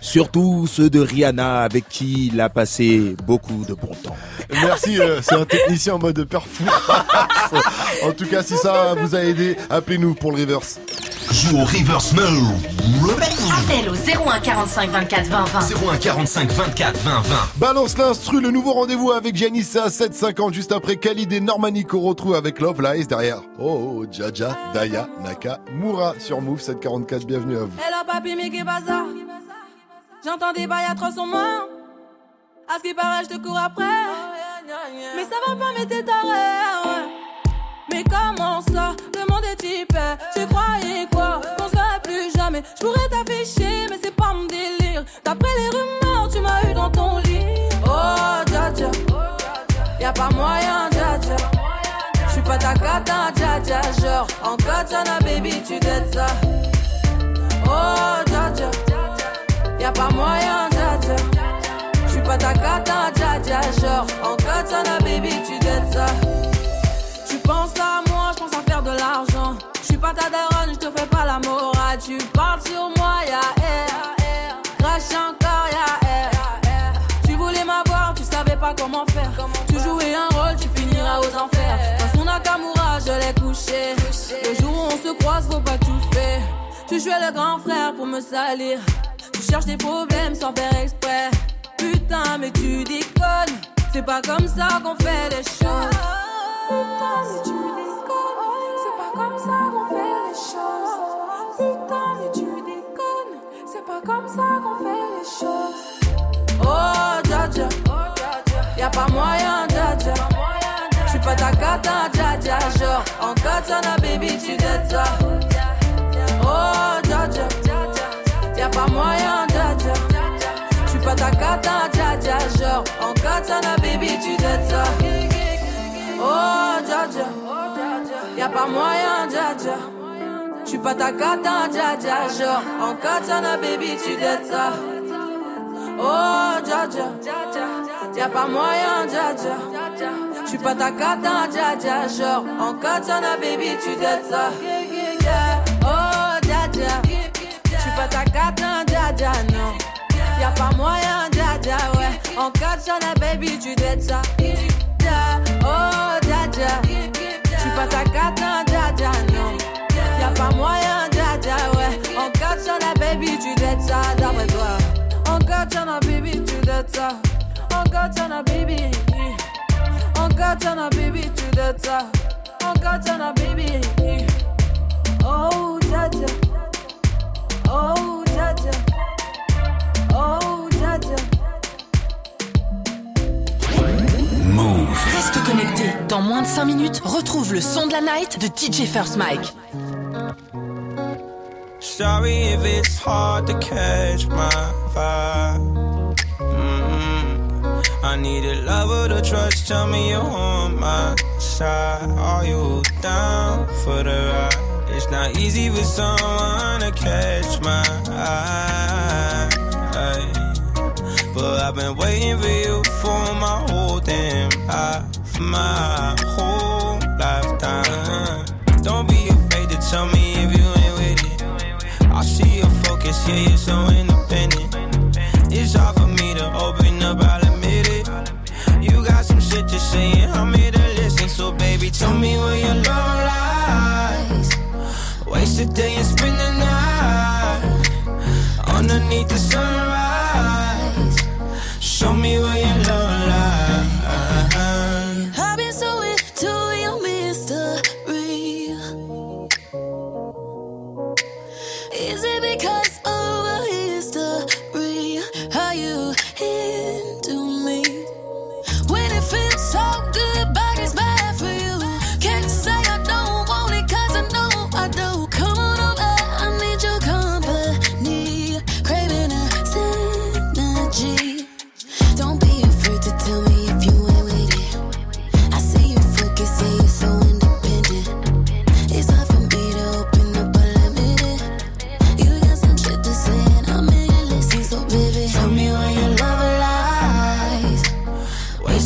Speaker 24: Surtout ceux de Rihanna avec qui il a passé beaucoup de bon temps.
Speaker 3: Merci, euh, c'est un technicien en mode performance. en tout cas, si ça vous a aidé, appelez-nous pour le reverse.
Speaker 1: Joue au reverse move.
Speaker 2: Appel au 01 45 24 20 20.
Speaker 1: 01 45 24 20 20.
Speaker 3: Balance l'instru, le nouveau rendez-vous avec Janissa, 7,50 juste après Khalid et Normani qu'on retrouve avec Love Lies derrière. Oh, Jaja, Daya, Naka, Moura sur Move 744, bienvenue à vous.
Speaker 25: Hello papi, ça J'entends des bails atroces en moi. À ce qui paraît, je te cours après. Mais ça va pas, mais t'es taré. Mais comment ça Le monde est type. Tu croyais quoi? Qu'on se plus jamais. Je pourrais t'afficher, mais c'est pas mon délire. D'après les rumeurs, tu m'as eu dans ton lit. Oh, dja dja. Y'a pas moyen, dja dja. J'suis pas ta cata, dja dja. Genre, en katana, baby, tu dettes ça. Oh. Pas moyen, dja dja. J'suis pas ta cata, dja. Genre, en katana, baby, tu dettes ça. Tu penses à moi, je pense à faire de l'argent. Je suis pas ta daronne, je te fais pas la morale. Tu parles sur moi, y'a air. Crache encore, y'a air. Tu voulais m'avoir, tu savais pas comment faire. Tu jouais un rôle, tu finiras aux enfers. Dans son Nakamura, je l'ai couché. Le jour où on se croise, faut pas tout faire. Tu jouais le grand frère pour me salir. Tu cherches des problèmes sans faire exprès. Putain, mais tu déconnes. C'est pas comme ça qu'on fait les choses. Putain, mais tu déconnes. C'est pas comme ça qu'on fait les choses. Putain, mais tu déconnes. C'est pas comme ça qu'on fait les choses. Oh, dja dja. Y'a pas moyen, dja dja. J'suis pas ta cata, dja dja. Genre, en katana, baby, tu dettes ça. Moyen, dja dja. J'suis pas ta cata, dja dja. Genre, en katana, baby, tu dettes ça. Oh, dja dja. Y'a pas moyen, dja dja. J'suis pas ta cata, dja dja. Genre, en katana, baby, tu dettes ça. Oh, dja dja. Y'a pas moyen, dja dja. J'suis pas ta cata, dja dja. Genre, en katana, baby, tu dettes ça. Oh, dja dja. J'suis pas ta cata, dja dja, non. Y'a pas moyen, dja dja, ouais. En katana, baby, tu dettes ça. Dja, Oh, dja dja. J'suis pas ta cata, dja dja, non. Y'a pas moyen, dja dja, ouais. En katana, baby, tu dettes ça, d'après toi. En katana, baby, tu dettes ça. En katana, baby. En katana, baby, tu dettes ça. En katana, baby. Oh, dja dja. Oh, dja. Oh, dja.
Speaker 15: Move.
Speaker 2: Reste connecté. Dans moins de 5 minutes, retrouve le son de la night de DJ First Mike.
Speaker 13: Sorry if it's hard to catch my vibe. Mm, I need a lover to trust. Tell me you're on my side. Are you down for the ride? It's not easy for someone to catch my eye. But I've been waiting for you for my whole damn life, my whole lifetime. Don't be afraid to tell me if you ain't with it. I see your focus, yeah, you're so independent. It's hard for me to open up, I'll admit it. You got some shit to say, and I'm here to listen. So, baby, tell me where your love lies. Waste a day and spend the night underneath the sunrise. Show me where your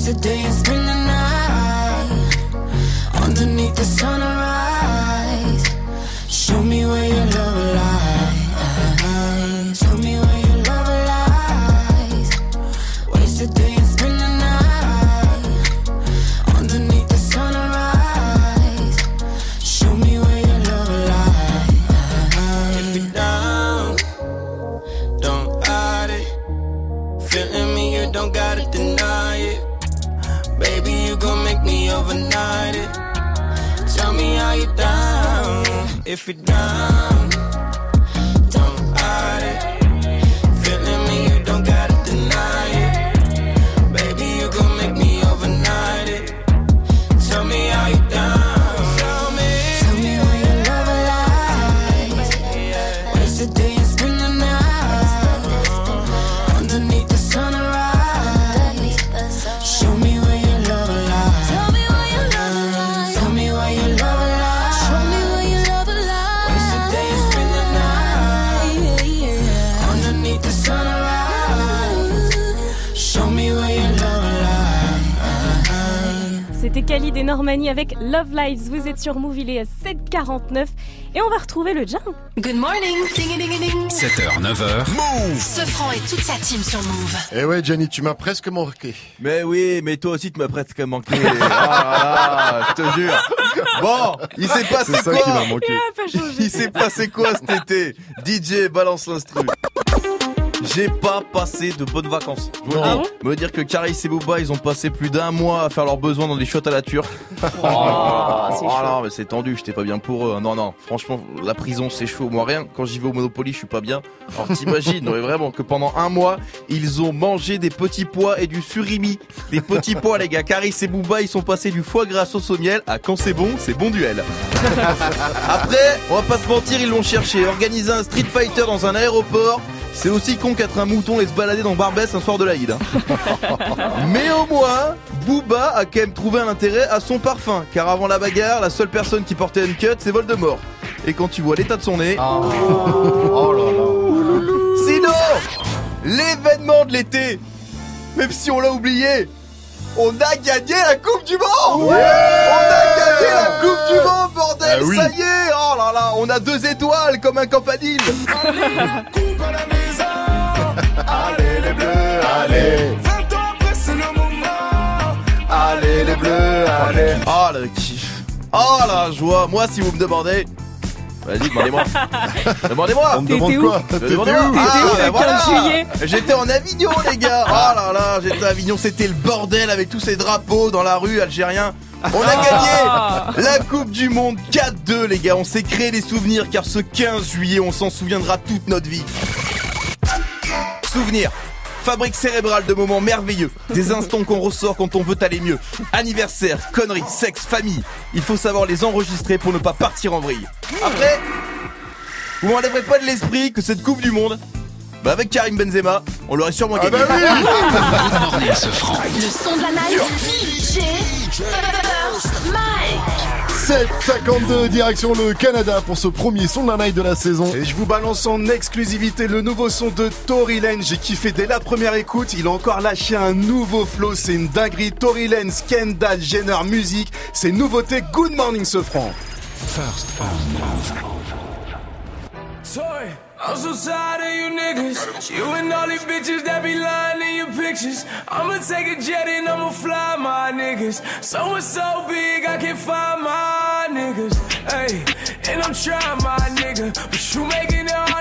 Speaker 25: A
Speaker 13: day and spend the night underneath the sunrise. If you're down,
Speaker 4: et Normani avec Love Lives. Vous êtes sur Move, il est 7h49 et on va retrouver le jam.
Speaker 2: Good morning. Ding ding ding.
Speaker 15: 7h, 9h. Move
Speaker 2: Ce franc et toute sa team sur Move.
Speaker 3: Eh ouais, Gianni, tu m'as presque manqué.
Speaker 21: Mais oui, mais toi aussi tu m'as presque manqué. Ah là là, je te jure. Bon, il s'est passé
Speaker 3: C'est ça
Speaker 21: quoi
Speaker 3: qui manqué.
Speaker 21: Il s'est passé quoi cet été? DJ balance l'instru. J'ai pas passé de bonnes vacances. Je vous le
Speaker 4: Ah
Speaker 21: dis. Me dire que Caris et Booba, ils ont passé plus d'un mois à faire leurs besoins dans des shots à la turque.
Speaker 4: Oh, c'est
Speaker 21: oh
Speaker 4: chaud.
Speaker 21: non, mais c'est tendu, j'étais pas bien pour eux. Non, non, franchement, la prison, c'est chaud. Moi, rien, quand j'y vais au Monopoly, je suis pas bien. Alors, t'imagines, vraiment, que pendant un mois, ils ont mangé des petits pois et du surimi. Des petits pois, les gars. Caris et Booba, ils sont passés du foie gras sauce au miel à quand c'est bon, c'est bon duel. Après, on va pas se mentir, ils l'ont cherché. Organiser un Street Fighter dans un aéroport, c'est aussi con qu'être un mouton et se balader dans Barbès un soir de l'Aïd. hein. Mais au moins, Booba a quand même trouvé un intérêt à son parfum. Car avant la bagarre, la seule personne qui portait une cut, c'est Voldemort. Et quand tu vois l'état de son nez. Sinon, l'événement de l'été, même si on l'a oublié, on a gagné la Coupe du Monde On a gagné la Coupe du Monde, bordel
Speaker 3: Ah oui.
Speaker 21: Ça y est Oh là là, on a deux étoiles comme un campanile
Speaker 9: Allez les bleus, allez 20 ans après c'est le moment Allez les bleus, allez
Speaker 21: Oh le kiff Oh la joie Moi, si vous me demandez... Vas-y, demandez-moi Demandez-moi
Speaker 3: On me demande quoi
Speaker 21: Demandez-moi.
Speaker 3: où
Speaker 21: Ah,
Speaker 4: T'étais où le
Speaker 21: bah voilà.
Speaker 4: 15 juillet
Speaker 21: J'étais en Avignon, les gars Oh là là, j'étais à Avignon, c'était le bordel avec tous ces drapeaux dans la rue algérien. On a
Speaker 4: Ah.
Speaker 21: gagné la Coupe du Monde 4-2, les gars. On s'est créé des souvenirs car ce 15 juillet, on s'en souviendra toute notre vie. Souvenirs. Fabrique cérébrale de moments merveilleux, des instants qu'on ressort quand on veut aller mieux. Anniversaire, conneries, sexe, famille. Il faut savoir les enregistrer pour ne pas partir en vrille. Après, vous m'enlèverez pas de l'esprit que cette Coupe du Monde, bah avec Karim Benzema, on l'aurait sûrement
Speaker 3: Ah
Speaker 21: gagné.
Speaker 3: bah oui.
Speaker 2: Le son de la night. DJ First Mike.
Speaker 3: 7,52 direction le Canada pour ce premier son de la night de la saison.
Speaker 8: Et je vous balance en exclusivité le nouveau son de Tory Lane. J'ai kiffé dès la première écoute. Il a encore lâché un nouveau flow. C'est une dinguerie. Tory Lane, Scandal, Jenner, musique. C'est nouveauté. Good morning, ce franc.
Speaker 15: First on
Speaker 10: I'm so tired of you niggas. You and all these bitches that be lying in your pictures. I'ma take a jet and I'ma fly my niggas. So much so big I can't find my niggas. Hey, and I'm trying my nigga. But you making it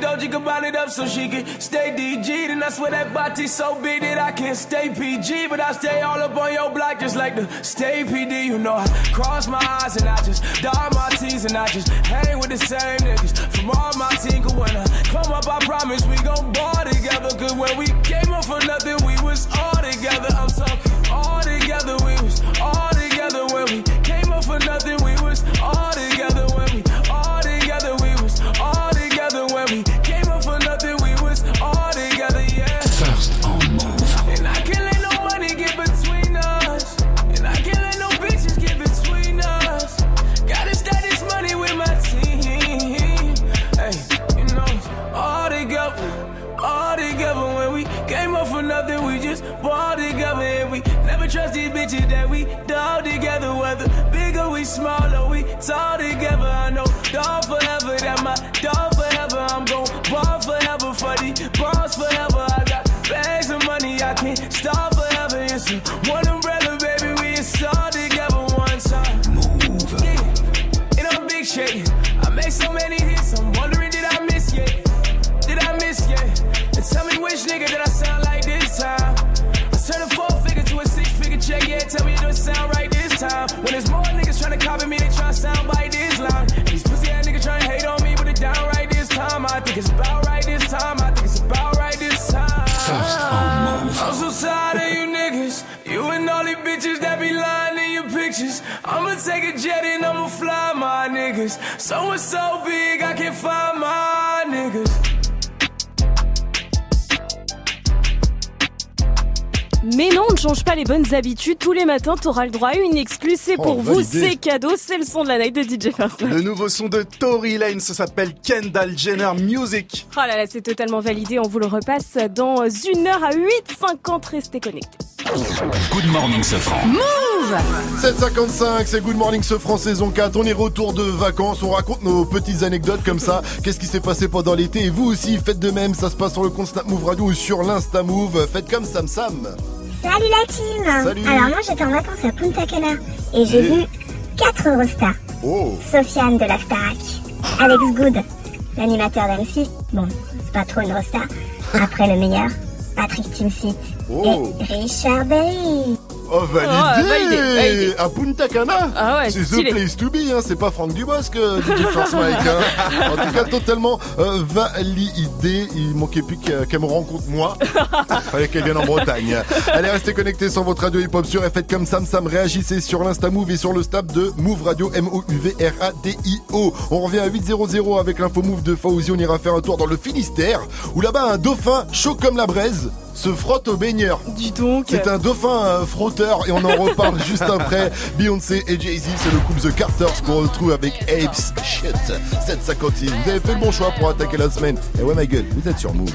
Speaker 10: Keep can bind it up so she can stay DG. And I swear that body so big that I can't stay PG, but I stay all up on your block just like the stay PD. You know, I cross my eyes and I just dot my T's and I just hang with the same niggas from all my team. Cause when I come up, I promise we gon' ball together. Cause when we came up for nothing, we was all together. I'm talking bitches that we dog together. Whether big or we small or we tall together. I know dog forever, that my dog forever. I'm gon' ball forever for these balls forever. I got bags of money, I can't stop forever. It's a one time. When there's more niggas trying to copy me, they try to sound by this line. These pussy ass niggas trying to hate on me, but it down right this time. I think it's about right this time. I think it's about right this time. I'm so tired of you niggas. You and all these bitches that be lying in your pictures. I'ma take a jet and I'ma fly my niggas. So it's so big, I can't find my niggas.
Speaker 4: Mais non, on ne change pas les bonnes habitudes. Tous les matins, t'auras le droit à une exclue. C'est
Speaker 8: Oh,
Speaker 4: pour vous, c'est cadeau. C'est le son de la night de DJ First.
Speaker 8: Le nouveau son de Tory Lane, ça s'appelle Kendall Jenner Music.
Speaker 4: Oh là là, c'est totalement validé. On vous le repasse dans une heure à 8h50. Restez connectés.
Speaker 15: Good morning, Sofran.
Speaker 4: Move
Speaker 3: 755, c'est Good Morning Sofran saison 4. On est retour de vacances, on raconte nos petites anecdotes comme ça. Qu'est-ce qui s'est passé pendant l'été? Et vous aussi, faites de même. Ça se passe sur le compte Snap Move Radio ou sur l'Insta Move. Faites comme Sam Sam.
Speaker 26: Salut la team
Speaker 3: Salut.
Speaker 26: Alors moi j'étais en vacances à Punta Cana et j'ai
Speaker 3: Et
Speaker 26: vu 4 Eurostars.
Speaker 3: Oh
Speaker 26: Sofiane de la Starac, Alex Good, l'animateur d'MC, bon, c'est pas trop une Eurostar. Après le meilleur, Patrick Timsit
Speaker 3: Oh.
Speaker 26: et Richard Berry.
Speaker 3: Oh, validé,
Speaker 26: Oh, validé, validé.
Speaker 3: À Punta Cana
Speaker 26: Ah ouais,
Speaker 3: C'est. The Place to Be, hein, c'est pas Franck Dubosc, euh, DJ First Mike. Hein. En tout cas, totalement euh, validé. Il manquait plus qu'elle me rencontre moi. Fallait qu'elle vienne en Bretagne. Allez, restez connectés sur votre radio hip-hop sur et faites comme Sam Sam. Réagissez sur l'Insta Move et sur le stab de Move Radio M-O-U-V-R-A-D-I-O. On revient à 8.00 avec l'info Move de Fauzi. On ira faire un tour dans le Finistère où là-bas un dauphin chaud comme la braise se frotte au baigneur.
Speaker 4: Dis donc.
Speaker 3: C'est un dauphin euh, frotteur et on en reparle juste après. Beyoncé et Jay-Z, c'est le couple The Carters qu'on retrouve avec Apes Shit. 751. Vous avez fait le bon choix pour attaquer la semaine. Et ouais, ma gueule, vous êtes sur Move.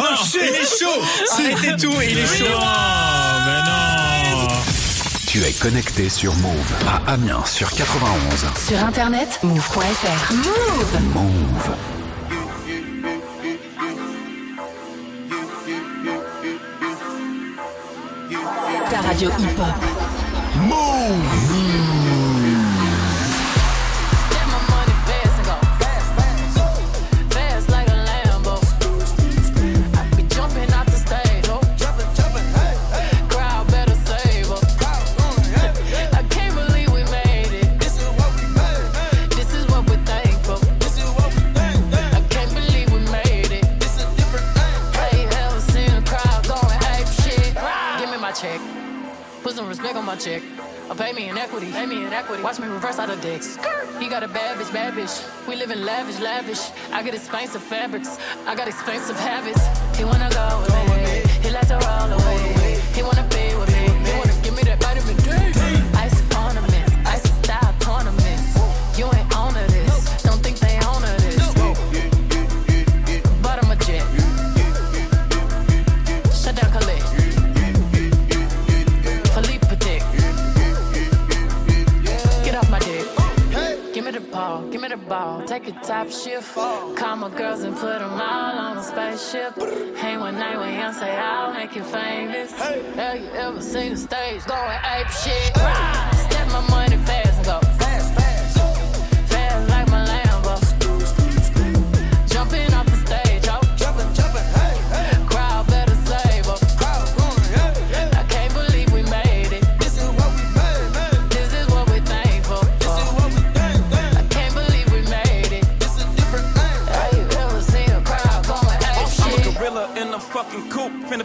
Speaker 9: Oh, il est chaud Arrêtez tout, il est chaud
Speaker 15: Tu es connecté sur Move à Amiens sur 91.
Speaker 2: Sur internet, move.fr. Move
Speaker 15: Move.
Speaker 2: Ta radio hip-hop.
Speaker 27: Fast some respect on my check. Or pay me in equity. Pay me in equity. Watch me reverse out of dicks. He got a bad bitch, bad bitch. We live in lavish, lavish. I get expensive fabrics. I got expensive habits. He wanna go with me. He like to roll away. He wanna be ball, give me the ball. Take a top shift. Call my girls and put them all on a spaceship. Hang one night with Young, say I'll make you famous. Have you ever seen the stage going ape shit? Step my money fast and go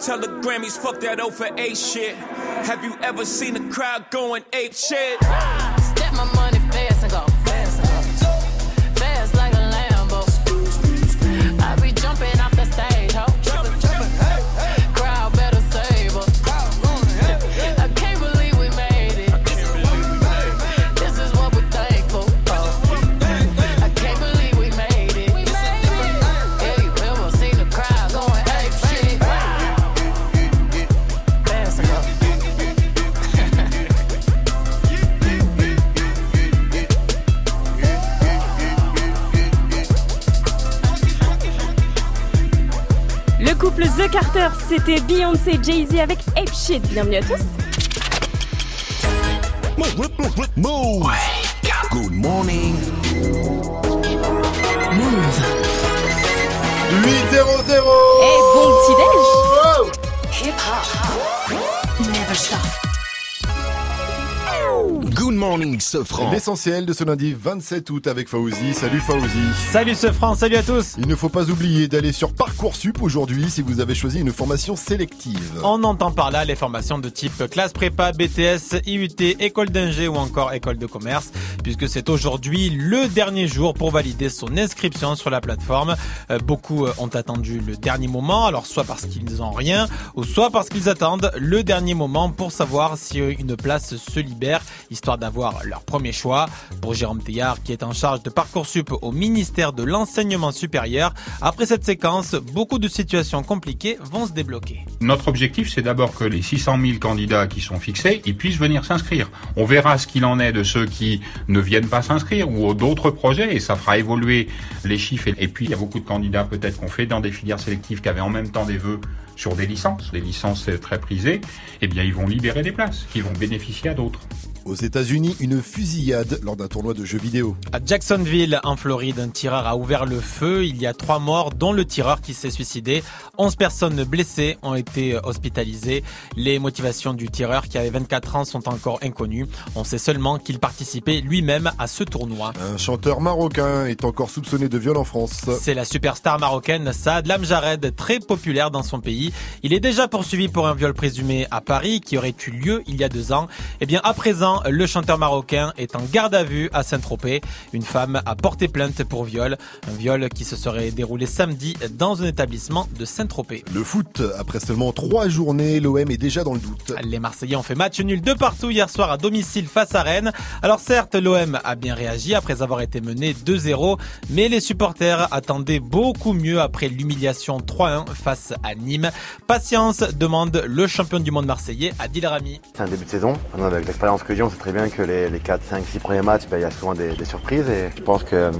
Speaker 14: Tell the Grammys, fuck that O for A shit. Have you ever seen a crowd going ape shit?
Speaker 27: Step my money fast and go
Speaker 4: de Carter, c'était Beyoncé Jay-Z avec Ape Shit. Bienvenue à tous.
Speaker 1: Move. Good morning.
Speaker 2: Move.
Speaker 3: 8 0 0
Speaker 4: Eh, bon petit
Speaker 1: morning, Sofran.
Speaker 3: L'essentiel de ce lundi 27 août avec Fauzi. Salut Fauzi.
Speaker 5: Salut ce France, salut à tous.
Speaker 3: Il ne faut pas oublier d'aller sur Parcoursup aujourd'hui si vous avez choisi une formation sélective.
Speaker 5: On entend par là les formations de type classe prépa, BTS, IUT, école d'ingé ou encore école de commerce, puisque c'est aujourd'hui le dernier jour pour valider son inscription sur la plateforme. Euh, beaucoup euh, ont attendu le dernier moment, alors soit parce qu'ils n'ont rien, ou soit parce qu'ils attendent le dernier moment pour savoir si une place se libère, histoire d'avoir leur premier choix. Pour Jérôme Théard, qui est en charge de Parcoursup au ministère de l'Enseignement supérieur, après cette séquence, beaucoup de situations compliquées vont se débloquer.
Speaker 28: Notre objectif, c'est d'abord que les 600 000 candidats qui sont fixés, ils puissent venir s'inscrire. On verra ce qu'il en est de ceux qui ne viennent pas s'inscrire ou d'autres projets et ça fera évoluer les chiffres. Et puis, il y a beaucoup de candidats peut-être qu'on fait dans des filières sélectives qui avaient en même temps des vœux sur des licences, des licences très prisées. Eh bien, ils vont libérer des places qui vont bénéficier à d'autres.
Speaker 3: Aux États-Unis, une fusillade lors d'un tournoi de jeux vidéo.
Speaker 5: À Jacksonville, en Floride, un tireur a ouvert le feu. Il y a trois morts, dont le tireur qui s'est suicidé. Onze personnes blessées ont été hospitalisées. Les motivations du tireur, qui avait 24 ans, sont encore inconnues. On sait seulement qu'il participait lui-même à ce tournoi.
Speaker 3: Un chanteur marocain est encore soupçonné de viol en France.
Speaker 5: C'est la superstar marocaine Saad Lamjared, très populaire dans son pays. Il est déjà poursuivi pour un viol présumé à Paris qui aurait eu lieu il y a deux ans. Eh bien, à présent, le chanteur marocain est en garde à vue à Saint-Tropez. Une femme a porté plainte pour viol. Un viol qui se serait déroulé samedi dans un établissement de Saint-Tropez.
Speaker 3: Le foot, après seulement trois journées, l'OM est déjà dans le doute.
Speaker 5: Les Marseillais ont fait match nul de partout hier soir à domicile face à Rennes. Alors certes, l'OM a bien réagi après avoir été mené 2-0, mais les supporters attendaient beaucoup mieux après l'humiliation 3-1 face à Nîmes. Patience demande le champion du monde marseillais Adil Rami.
Speaker 26: C'est un début de saison. Avec l'expérience que j'ai, on sait très bien que les, les 4, 5, 6 premiers matchs, ben, il y a souvent des, surprises. Et je pense que hum,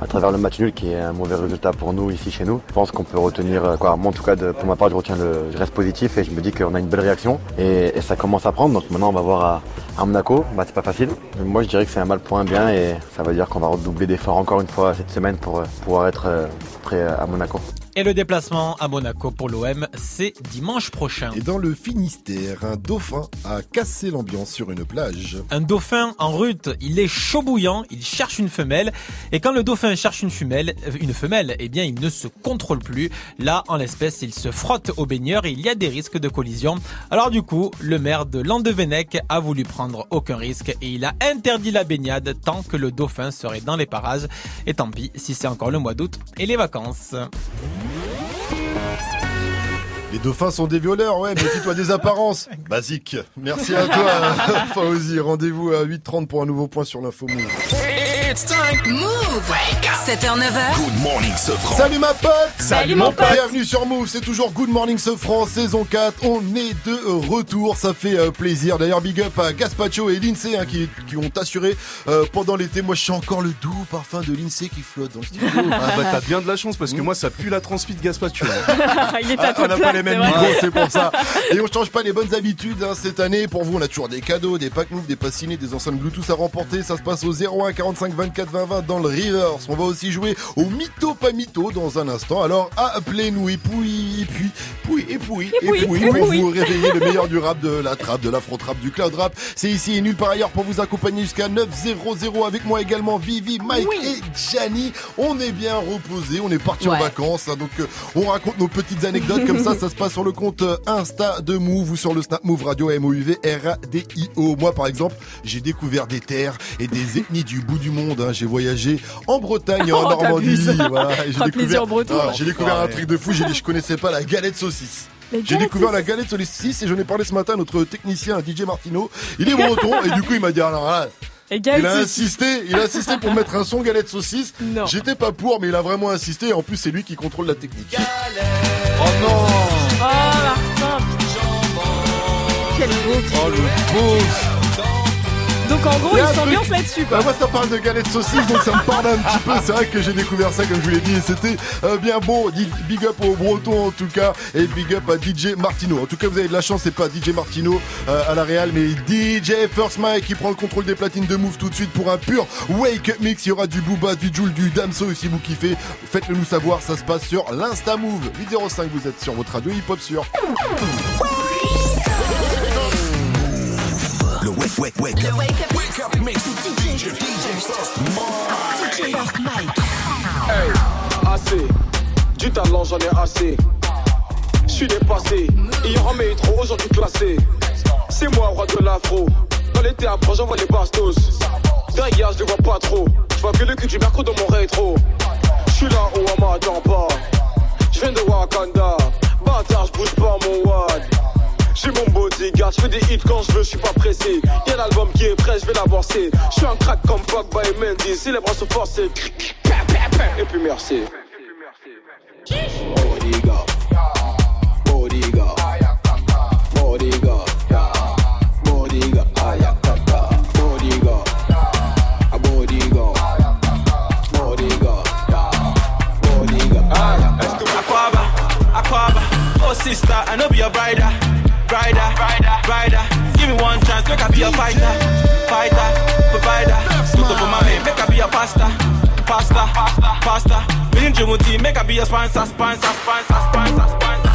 Speaker 26: à travers le match nul, qui est un mauvais résultat pour nous ici chez nous, je pense qu'on peut retenir, euh, quoi, moi en tout cas, pour ma part, je retiens je reste positif et je me dis qu'on a une belle réaction et, ça commence à prendre. Donc maintenant, on va voir à, Monaco. Bah, c'est pas facile. Moi, je dirais que c'est un mal pour un bien et ça veut dire qu'on va redoubler d'efforts encore une fois cette semaine pour euh, pouvoir être euh, prêt à Monaco.
Speaker 5: Et le déplacement à Monaco pour l'OM, c'est dimanche prochain.
Speaker 3: Et dans le Finistère, un dauphin a cassé l'ambiance sur une plage.
Speaker 5: Un dauphin en rut, il est chaud bouillant, il cherche une femelle, et quand le dauphin cherche une femelle, euh, une femelle, eh bien il ne se contrôle plus. Là, en l'espèce, il se frotte au baigneur et il y a des risques de collision. Alors du coup, le maire de Landevennec a voulu prendre aucun risque et il a interdit la baignade tant que le dauphin serait dans les parages. Et tant pis si c'est encore le mois d'août et les vacances.
Speaker 3: Les dauphins sont des violeurs, ouais, méfie-toi des apparences. Basique. Merci à toi, Fauzi. Rendez-vous à 8h30 pour un nouveau point sur l'info.
Speaker 2: It's time. Move. 7h, 9h.
Speaker 1: Good morning, Sofran.
Speaker 3: Salut ma pote
Speaker 2: Salut, mon pote.
Speaker 3: Bienvenue sur Move, c'est toujours Good Morning Sofran, saison 4. On est de retour, ça fait euh, plaisir. D'ailleurs, big up à Gaspacho et Lindsay hein, qui, qui ont assuré euh, pendant l'été. Moi, je suis encore le doux parfum de Lindsay qui flotte dans le studio.
Speaker 8: Ah bah t'as bien de la chance parce que moi ça pue la transpi de Gaspacho.
Speaker 4: Il est à
Speaker 3: Ah, on n'a pas les mêmes micros, c'est pour ça. Et on change pas les bonnes habitudes hein, cette année. Pour vous, on a toujours des cadeaux, des packs move, des passes ciné, des enceintes Bluetooth à remporter. Ça se passe au 01 45 24 20 20 dans le Rivers. On va aussi jouer au mytho pas mytho dans un instant. Alors appelez-nous et puis et puis puis et puis et
Speaker 4: puis,
Speaker 3: puis
Speaker 4: et
Speaker 3: pour vous réveiller le meilleur du rap, de la trappe, de l'afro trap, du cloud rap. C'est ici et nulle part ailleurs pour vous accompagner jusqu'à 9-0-0 avec moi également Vivi, Mike et Gianni. On est bien reposé, on est parti en vacances, hein, donc euh, on raconte nos petites anecdotes comme ça. Ça se passe sur le compte euh, Insta de Move ou sur le Snap Move Radio M O U V R A D I O. Moi par exemple, j'ai découvert des terres et des ethnies du bout du monde. Hein. J'ai voyagé en Bretagne et en
Speaker 4: Oh,
Speaker 3: Normandie. Voilà, j'ai. Ah, j'ai découvert un truc de fou. J'ai dit, je connaissais pas la galette saucisse. J'ai découvert la galette saucisse et j'en ai parlé ce matin à notre technicien DJ Martino. Il est breton et du coup il m'a dit alors là,
Speaker 4: Et
Speaker 3: il a insisté, il a insisté pour mettre un son galette saucisse. J'étais pas pour, mais il a vraiment insisté. Et en plus, c'est lui qui contrôle la technique. Oh non
Speaker 4: Oh Martin, quel beau
Speaker 3: Oh le beau
Speaker 4: donc en gros, ils s'ambiancent là-dessus.
Speaker 3: Bah, moi, ça parle de galettes saucisses, donc ça me parle un petit peu. C'est vrai que j'ai découvert ça, comme je vous l'ai dit, et c'était euh, bien bon. Big up aux Bretons en tout cas, et big up à DJ Martino. En tout cas, vous avez de la chance, c'est pas DJ Martino euh, à la Real, mais DJ First Mike qui prend le contrôle des platines de Move tout de suite pour un pur Wake Up Mix. Il y aura du Booba, du Joule, du Damso. Et si vous kiffez, faites-le nous savoir. Ça se passe sur l'Insta Move. 805, vous êtes sur votre radio hip-hop sur.
Speaker 1: wake, up. Wake
Speaker 2: up. Wake up mix
Speaker 9: Hey, assez. Du talent, j'en ai assez. Je suis dépassé. Hier en métro, aujourd'hui classé. C'est moi, roi de l'afro. Dans l'été après, j'envoie les bastos. Derrière, je les vois pas trop. Je vois que le cul du mercredi dans mon rétro. Je suis là où on m'attend pas. Je viens de Wakanda. Bâtard, je bouge pas mon wad. J'ai mon bodyguard, je fais des hits quand je veux, je suis pas pressé. Y'a l'album qui est prêt, je vais l'avancer. Je suis un crack comme Pogba et Mendy, si les bras sont forcés. Et puis merci. Bodyguard. Bodyguard. Bodyguard. Bodyguard. Bodyguard.
Speaker 29: Sister, I know be your bride. rider, rider, rider. Give me one chance, make I be a fighter, fighter, provider. Look for my man, make I be a pastor, pastor, pastor. pasta. Me and Jimmy make I be a sponsor, sponsor, sponsor, sponsor, sponsor.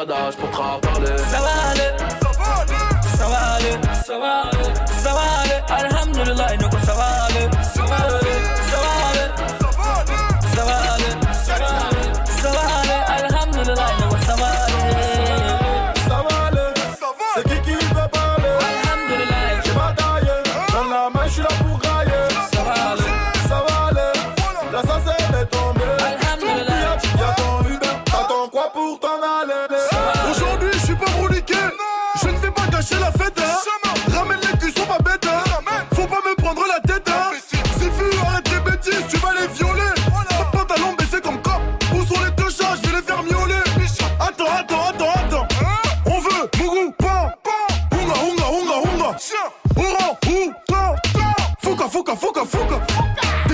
Speaker 2: pas
Speaker 30: d'âge pour
Speaker 9: trapper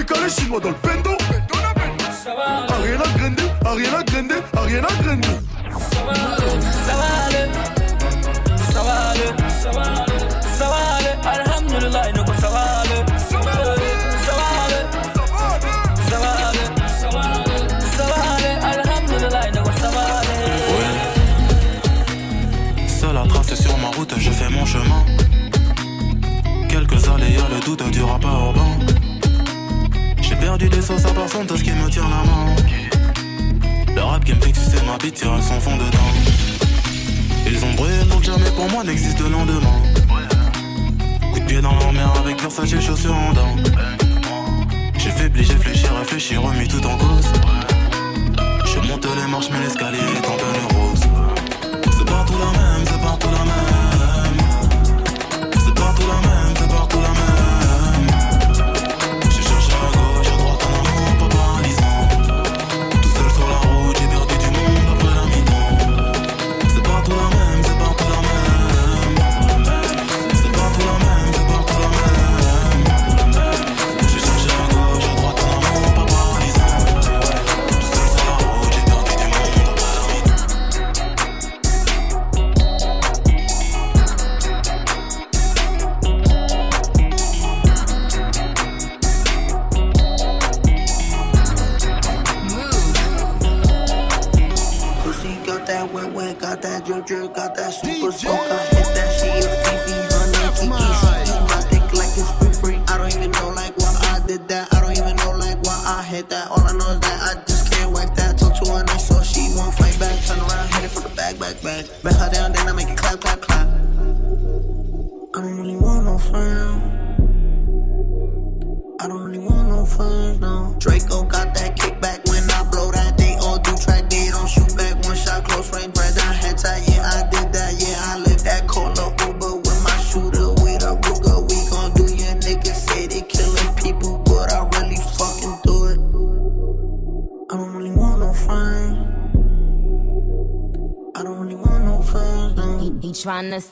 Speaker 9: Décalé chinois dans le bendo. Ariana Grande, Ariana Grande, Ariana Grande.
Speaker 29: Ça va aller, ça va aller, ça va aller, ça va aller, ça va aller, ça va ça va ça ça va
Speaker 22: à sur ma route, je fais mon chemin. Quelques aléas, le doute du rapport urbain. J'ai perdu des sauces à personne, tout ce qui me tient la main. Le rap game fait que c'est ma bite, tire son fond dedans. Ils ont brûlé que jamais pour moi n'existe de lendemain. Coup de pied dans la mer avec Versace et chaussures en dents. J'ai faibli, j'ai fléchi, réfléchi, remis tout en cause. Je monte les marches, mais l'escalier est en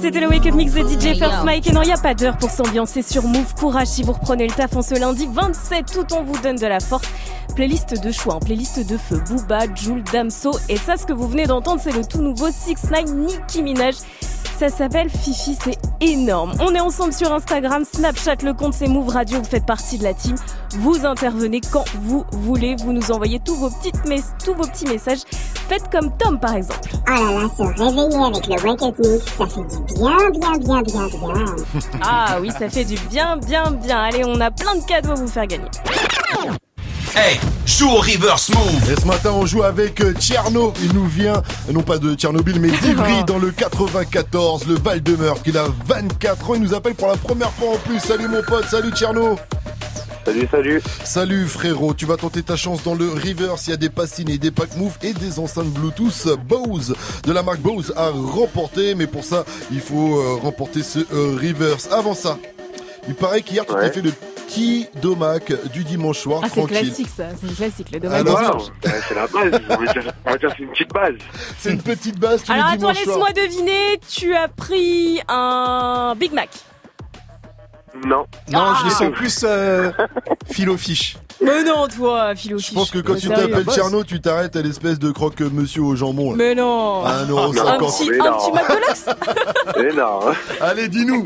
Speaker 4: c'était le Wake Up Mix de DJ First Mike. Et non, il n'y a pas d'heure pour s'ambiancer sur Move. Courage si vous reprenez le taf en ce lundi 27 tout on vous donne de la force. Playlist de choix, hein, playlist de feu. Booba, Jules, Damso. Et ça, ce que vous venez d'entendre, c'est le tout nouveau 6 9 Nicki Minaj. Ça s'appelle Fifi, c'est énorme. On est ensemble sur Instagram, Snapchat, le compte c'est Move Radio, vous faites partie de la team. Vous intervenez quand vous voulez, vous nous envoyez tous vos, petites mes- tous vos petits messages. Faites comme Tom par exemple.
Speaker 31: Oh là là, se réveiller avec le Wake Up Mix, ça fait du bien, bien, bien, bien, bien.
Speaker 4: Ah oui, ça fait du bien, bien, bien. Allez, on a plein de cadeaux à vous faire gagner.
Speaker 3: Hey, joue au reverse move Et ce matin, on joue avec euh, Tcherno. Il nous vient, non pas de Tchernobyl, mais d'Ivry dans le 94, le Val-de-Meurthe. Il a 24 ans, il nous appelle pour la première fois en plus. Salut mon pote, salut Tcherno
Speaker 16: Salut, salut.
Speaker 3: Salut frérot, tu vas tenter ta chance dans le reverse. Il y a des passines et des packs move et des enceintes Bluetooth Bose de la marque Bose à remporter. Mais pour ça, il faut euh, remporter ce euh, reverse. Avant ça, il paraît qu'hier tu t'es fait le petit domac du dimanche soir
Speaker 4: Ah, c'est classique ça, c'est classique le dommage.
Speaker 3: Alors,
Speaker 16: c'est la base. On va dire, c'est une petite base.
Speaker 3: C'est une petite base tous
Speaker 4: Alors
Speaker 3: les
Speaker 4: attends, laisse-moi deviner, tu as pris un Big Mac?
Speaker 16: Non.
Speaker 8: Non,
Speaker 4: Ah.
Speaker 8: je les sens plus euh, filofiche.
Speaker 4: Mais non, toi, philo.
Speaker 3: Je pense que quand tu t'appelles Tcherno, tu t'arrêtes à l'espèce de croque-monsieur au jambon. là.
Speaker 4: Mais non.
Speaker 3: À 1,50€.
Speaker 4: Un petit, un petit McDonald's
Speaker 16: Mais non.
Speaker 3: Allez, dis-nous.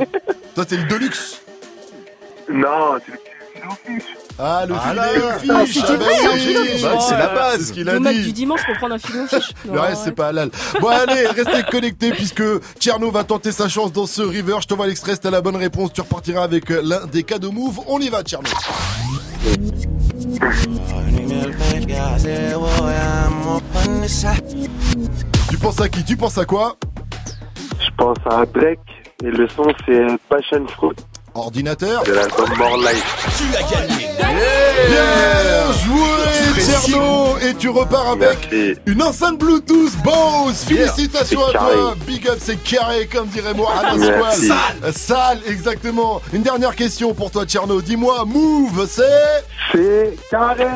Speaker 3: Toi, c'est le Deluxe.
Speaker 16: Non, c'est le filofiche.
Speaker 3: Ah, le
Speaker 8: Voilà.
Speaker 3: filet au fiche.
Speaker 4: Ah, c'était
Speaker 3: bah
Speaker 4: vrai,
Speaker 3: oui,
Speaker 4: filet au fiche.
Speaker 3: c'est la base. C'est ce qu'il a
Speaker 4: Le
Speaker 3: dit.
Speaker 4: du dimanche pour prendre un filet au fiche.
Speaker 3: Le reste, c'est pas halal. Bon, allez, restez connectés puisque Tierno va tenter sa chance dans ce river. Je t'envoie l'extrait, t'as la bonne réponse. Tu repartiras avec euh, l'un des cadeaux move. On y va, Tierno. Tu penses à qui? Tu penses à quoi?
Speaker 32: Je pense à Drake et le son c'est Passion Fruit.
Speaker 3: Ordinateur
Speaker 32: De l'album More Life.
Speaker 9: Tu as gagné.
Speaker 3: Bien joué, Tierno Et tu repars avec
Speaker 32: Merci.
Speaker 3: une enceinte Bluetooth Bose Félicitations à toi. Big up, c'est carré, comme dirait moi à la. Euh, Sale, exactement Une dernière question pour toi, Tierno. Dis-moi, Move, c'est...
Speaker 32: C'est carré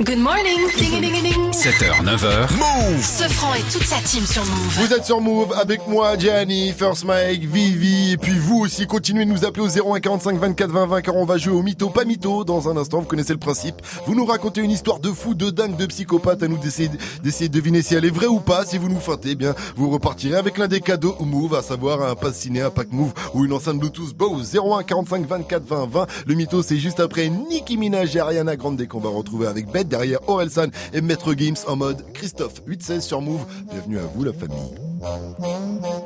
Speaker 2: Good morning, ding ding ding.
Speaker 15: 7h, 9h. Move
Speaker 2: Ce franc et toute sa team sur Move.
Speaker 3: Vous êtes sur Move avec moi, Gianni, First Mike, Vivi, et puis vous aussi, continuez de nous appeler au 01 45 24 20 20 car on va jouer au mytho, pas mytho dans un instant, vous connaissez le principe. Vous nous racontez une histoire de fou, de dingue, de psychopathe, à nous d'essayer d'essayer de deviner si elle est vraie ou pas. Si vous nous feintez, eh bien, vous repartirez avec l'un des cadeaux Move, à savoir un pass ciné, un pack Move ou une enceinte Bluetooth Bose 01 45 24 20 20. Le mytho, c'est juste après Nicki Minaj et Ariana Grande qu'on va retrouver avec Beth derrière Orelsan et Maître Games en mode Christophe 816 sur Move. Bienvenue à vous, la famille.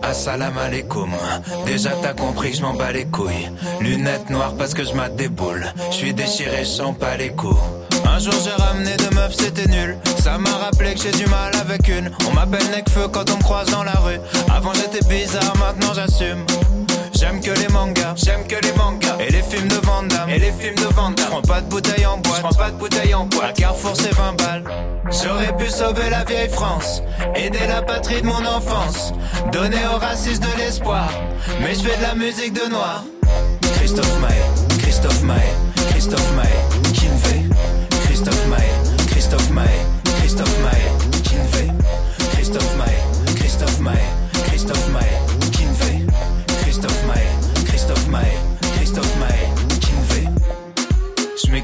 Speaker 33: Assalam alaikum. Déjà t'as compris je m'en bats les couilles. Lunettes noires parce que je mate des boules. Je suis déchiré, je sens pas les coups. Un jour j'ai ramené deux meufs, c'était nul. Ça m'a rappelé que j'ai du mal avec une. On m'appelle Necfeu quand on me croise dans la rue. Avant j'étais bizarre, maintenant j'assume. J'aime que les mangas, j'aime que les mangas. Et les films de Van Damme, et les films de Van. Je prends pas de bouteille en boîte, je prends pas de bouteille en boîte. À Carrefour c'est 20 balles. J'aurais pu sauver la vieille France, aider la patrie de mon enfance, donner aux racistes de l'espoir. Mais je fais de la musique de noir. Christophe Maé, Christophe Maé, Christophe Maé, Kinvé. Christophe Maé, Christophe Maé,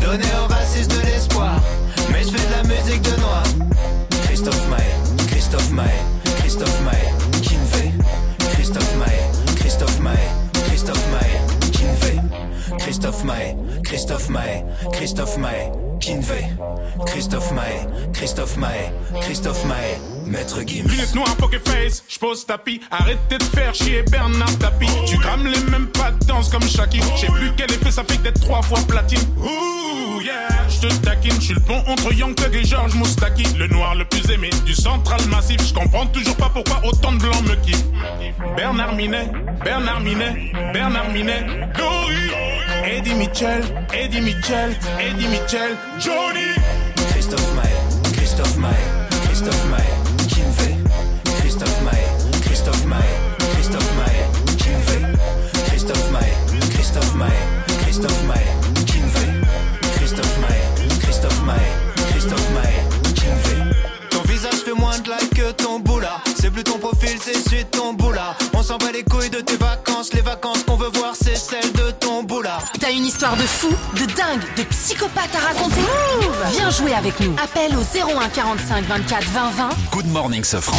Speaker 33: donner aux racistes de l'espoir. Mais je fais de la musique de noir. Christophe Maé, Christophe Maé, Christophe Maé, Kinvé. Christophe Maé, Christophe Maé, Christophe Maé, Kinvé. Christophe Maé, Christophe Maé, Christophe Maé, Kinvé. Christophe Maé, Christophe Maé, Christophe Maé, Maître Gims.
Speaker 9: Lunettes noires, poker face, j'pose tapis. Arrêtez de faire chier Bernard Tapie. Tu crames les mêmes pas de danse comme Shaki. J'sais plus quel effet ça fait d'être trois fois platine. Yeah, j'te taquine. J'suis le pont entre Young et George Moustaki. Le noir le plus aimé du central massif. J'comprends toujours pas pourquoi autant de blancs me kiffent. Bernard Minet, Bernard Minet, Bernard Minet. Dory, Eddie Mitchell, Eddie Mitchell, Eddie Mitchell, Johnny.
Speaker 33: Christophe Maé, Christophe Maé, Christophe Maé, C'est plus ton profil, c'est celui de ton boula. On s'en bat les couilles de tes vacances. Les vacances qu'on veut voir, c'est celles de ton boula.
Speaker 2: T'as une histoire de fou, de dingue, de psychopathe à raconter Viens jouer avec nous. Appelle au 01 45 24 20 20.
Speaker 15: Good morning, Sofran.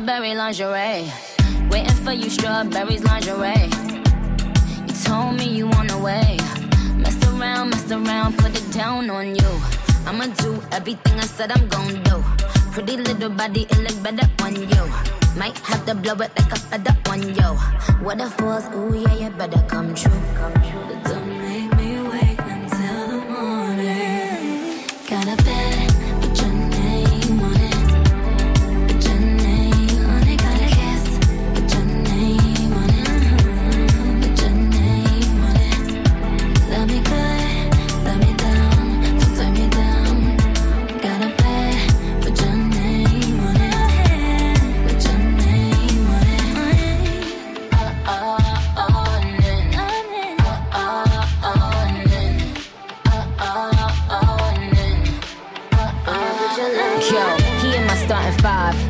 Speaker 34: strawberry lingerie. Waiting for you, strawberries lingerie. You told me you on the way. Messed around, messed around, put it down on you. I'ma do everything I said I'm gon' do. Pretty little body, it look better on you. Might have to blow it like a feather on you. What the force, ooh yeah, you better come true. Come true. Five.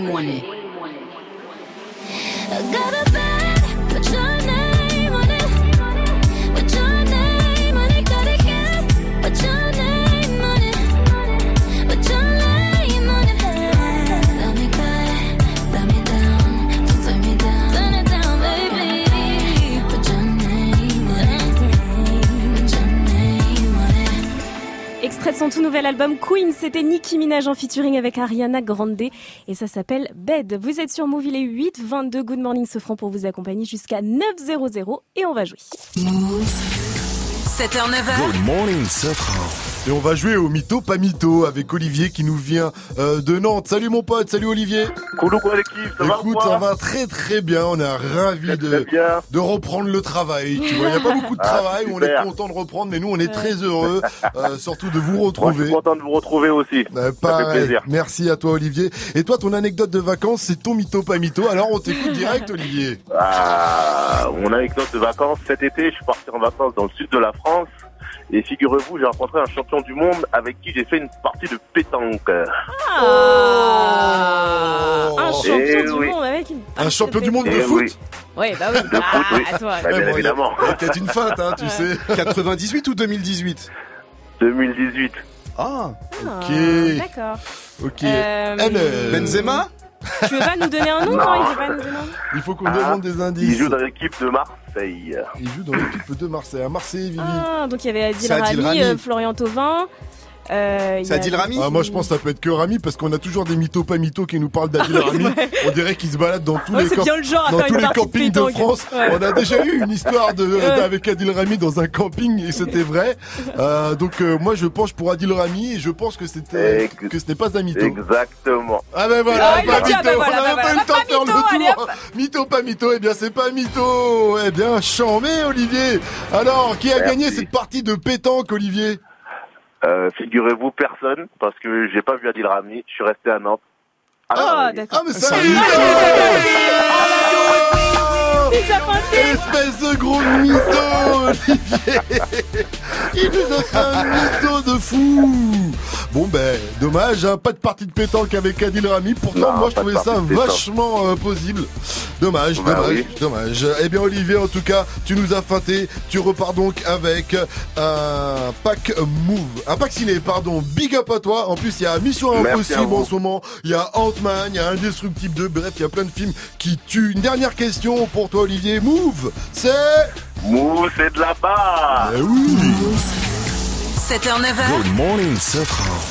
Speaker 34: on
Speaker 4: Extrait de son tout nouvel album Queen, c'était Nicki Minaj en featuring avec Ariana Grande et ça s'appelle Bed. Vous êtes sur Move, il est 8, 22 Good Morning Sofran pour vous accompagner jusqu'à 9.00 et on va jouer.
Speaker 2: 7h, 9h.
Speaker 3: Good morning, Et on va jouer au mytho pas mytho avec Olivier qui nous vient euh, de Nantes. Salut mon pote, salut Olivier.
Speaker 32: Coucou quoi l'équipe, ça va
Speaker 3: Écoute,
Speaker 32: quoi
Speaker 3: ça va très très bien. On est ravis de, de reprendre le travail. Tu vois, il n'y a pas beaucoup de
Speaker 32: Ah,
Speaker 3: travail. on est content de reprendre, mais nous on est très heureux, euh, surtout de vous
Speaker 32: Moi, je
Speaker 3: retrouver.
Speaker 32: suis content de vous retrouver aussi.
Speaker 3: Euh,
Speaker 32: ça fait
Speaker 3: pareil.
Speaker 32: plaisir.
Speaker 3: Merci à toi Olivier. Et toi, ton anecdote de vacances, c'est ton mytho pas mytho. Alors on t'écoute direct Olivier.
Speaker 32: Ah, mon anecdote de vacances, cet été, je suis parti en vacances dans le sud de la France. Et figurez-vous, j'ai rencontré un champion du monde avec qui j'ai fait une partie de pétanque.
Speaker 4: Ah, un champion du
Speaker 32: oui.
Speaker 4: monde avec une
Speaker 3: Un champion du monde de foot
Speaker 32: oui.
Speaker 4: Ouais, bah oui.
Speaker 32: De foot, oui.
Speaker 4: Ah, toi.
Speaker 32: Bah, bien
Speaker 3: bon,
Speaker 32: évidemment.
Speaker 3: Peut-être une feinte, hein, tu sais.
Speaker 8: 98 ou 2018
Speaker 32: 2018.
Speaker 8: Ah,
Speaker 4: Ah,
Speaker 3: Ok.
Speaker 4: D'accord.
Speaker 3: Ok.
Speaker 4: Euh,
Speaker 3: Elle, euh,
Speaker 8: Benzema?
Speaker 4: Tu veux pas nous donner un nom
Speaker 32: Non.
Speaker 4: Non, il veut pas nous donner un nom.
Speaker 3: Il faut qu'on
Speaker 32: Ah,
Speaker 3: demande des indices.
Speaker 32: Il joue dans l'équipe de Marseille.
Speaker 3: Il joue dans l'équipe de Marseille. À Marseille, Vivi.
Speaker 4: Ah, donc il y avait Adil
Speaker 3: C'est Adil
Speaker 4: Rami,
Speaker 3: Rami.
Speaker 4: euh, Florian Thauvin. Euh, il y a-
Speaker 3: Ah, moi je pense que ça peut être que Rami parce qu'on a toujours des mythos pas mythos qui nous parlent d'Adil Rami. On dirait qu'il se balade dans tous
Speaker 4: Ouais,
Speaker 3: les,
Speaker 4: c'est
Speaker 3: camp-
Speaker 4: bien le genre à
Speaker 3: dans tous les
Speaker 4: de
Speaker 3: campings de. France.
Speaker 4: Ouais.
Speaker 3: On a déjà eu une histoire de,
Speaker 4: Ouais.
Speaker 3: avec Adil Rami dans un camping et c'était vrai. Euh, donc euh, moi je penche pour Adil Rami et je pense que c'était que ce n'est pas un mytho.
Speaker 32: Exactement.
Speaker 3: Ah ben voilà,
Speaker 32: Ah,
Speaker 3: pas
Speaker 32: a dit,
Speaker 3: mytho,
Speaker 32: ah ben voilà,
Speaker 3: on n'a
Speaker 32: bah
Speaker 3: même pas
Speaker 32: voilà,
Speaker 3: eu le temps de faire le tour. Mytho, pas mytho, eh bien c'est pas mytho. Eh bien, chambé Olivier. Alors, qui a
Speaker 32: Merci.
Speaker 3: gagné cette partie de pétanque Olivier?
Speaker 32: Euh, figurez-vous, personne, parce que j'ai pas vu Adil Rami, je suis resté à Nantes.
Speaker 4: Ah, d'accord.
Speaker 3: Ah mais ça Espèce de gros mytho, Olivier. Il nous a fait un mytho de fou Bon ben, dommage, hein, pas de partie de pétanque avec Adil Rami, pourtant
Speaker 32: Non,
Speaker 3: moi je trouvais ça vachement euh, possible. Dommage,
Speaker 32: Bah
Speaker 3: dommage,
Speaker 32: oui.
Speaker 3: dommage. Eh bien Olivier, en tout cas, tu nous as feinté, tu repars donc avec un pack move, un pack ciné, pardon, big up à toi. En plus, il y a Mission Impossible en ce moment, il y a Ant-Man, il y a Indestructible 2, bref, il y a plein de films qui tuent. Une dernière question pour toi Olivier, move, c'est...
Speaker 32: Mouh, c'est de la barre
Speaker 3: Eh oui
Speaker 2: 7h, 9h.
Speaker 3: Good morning,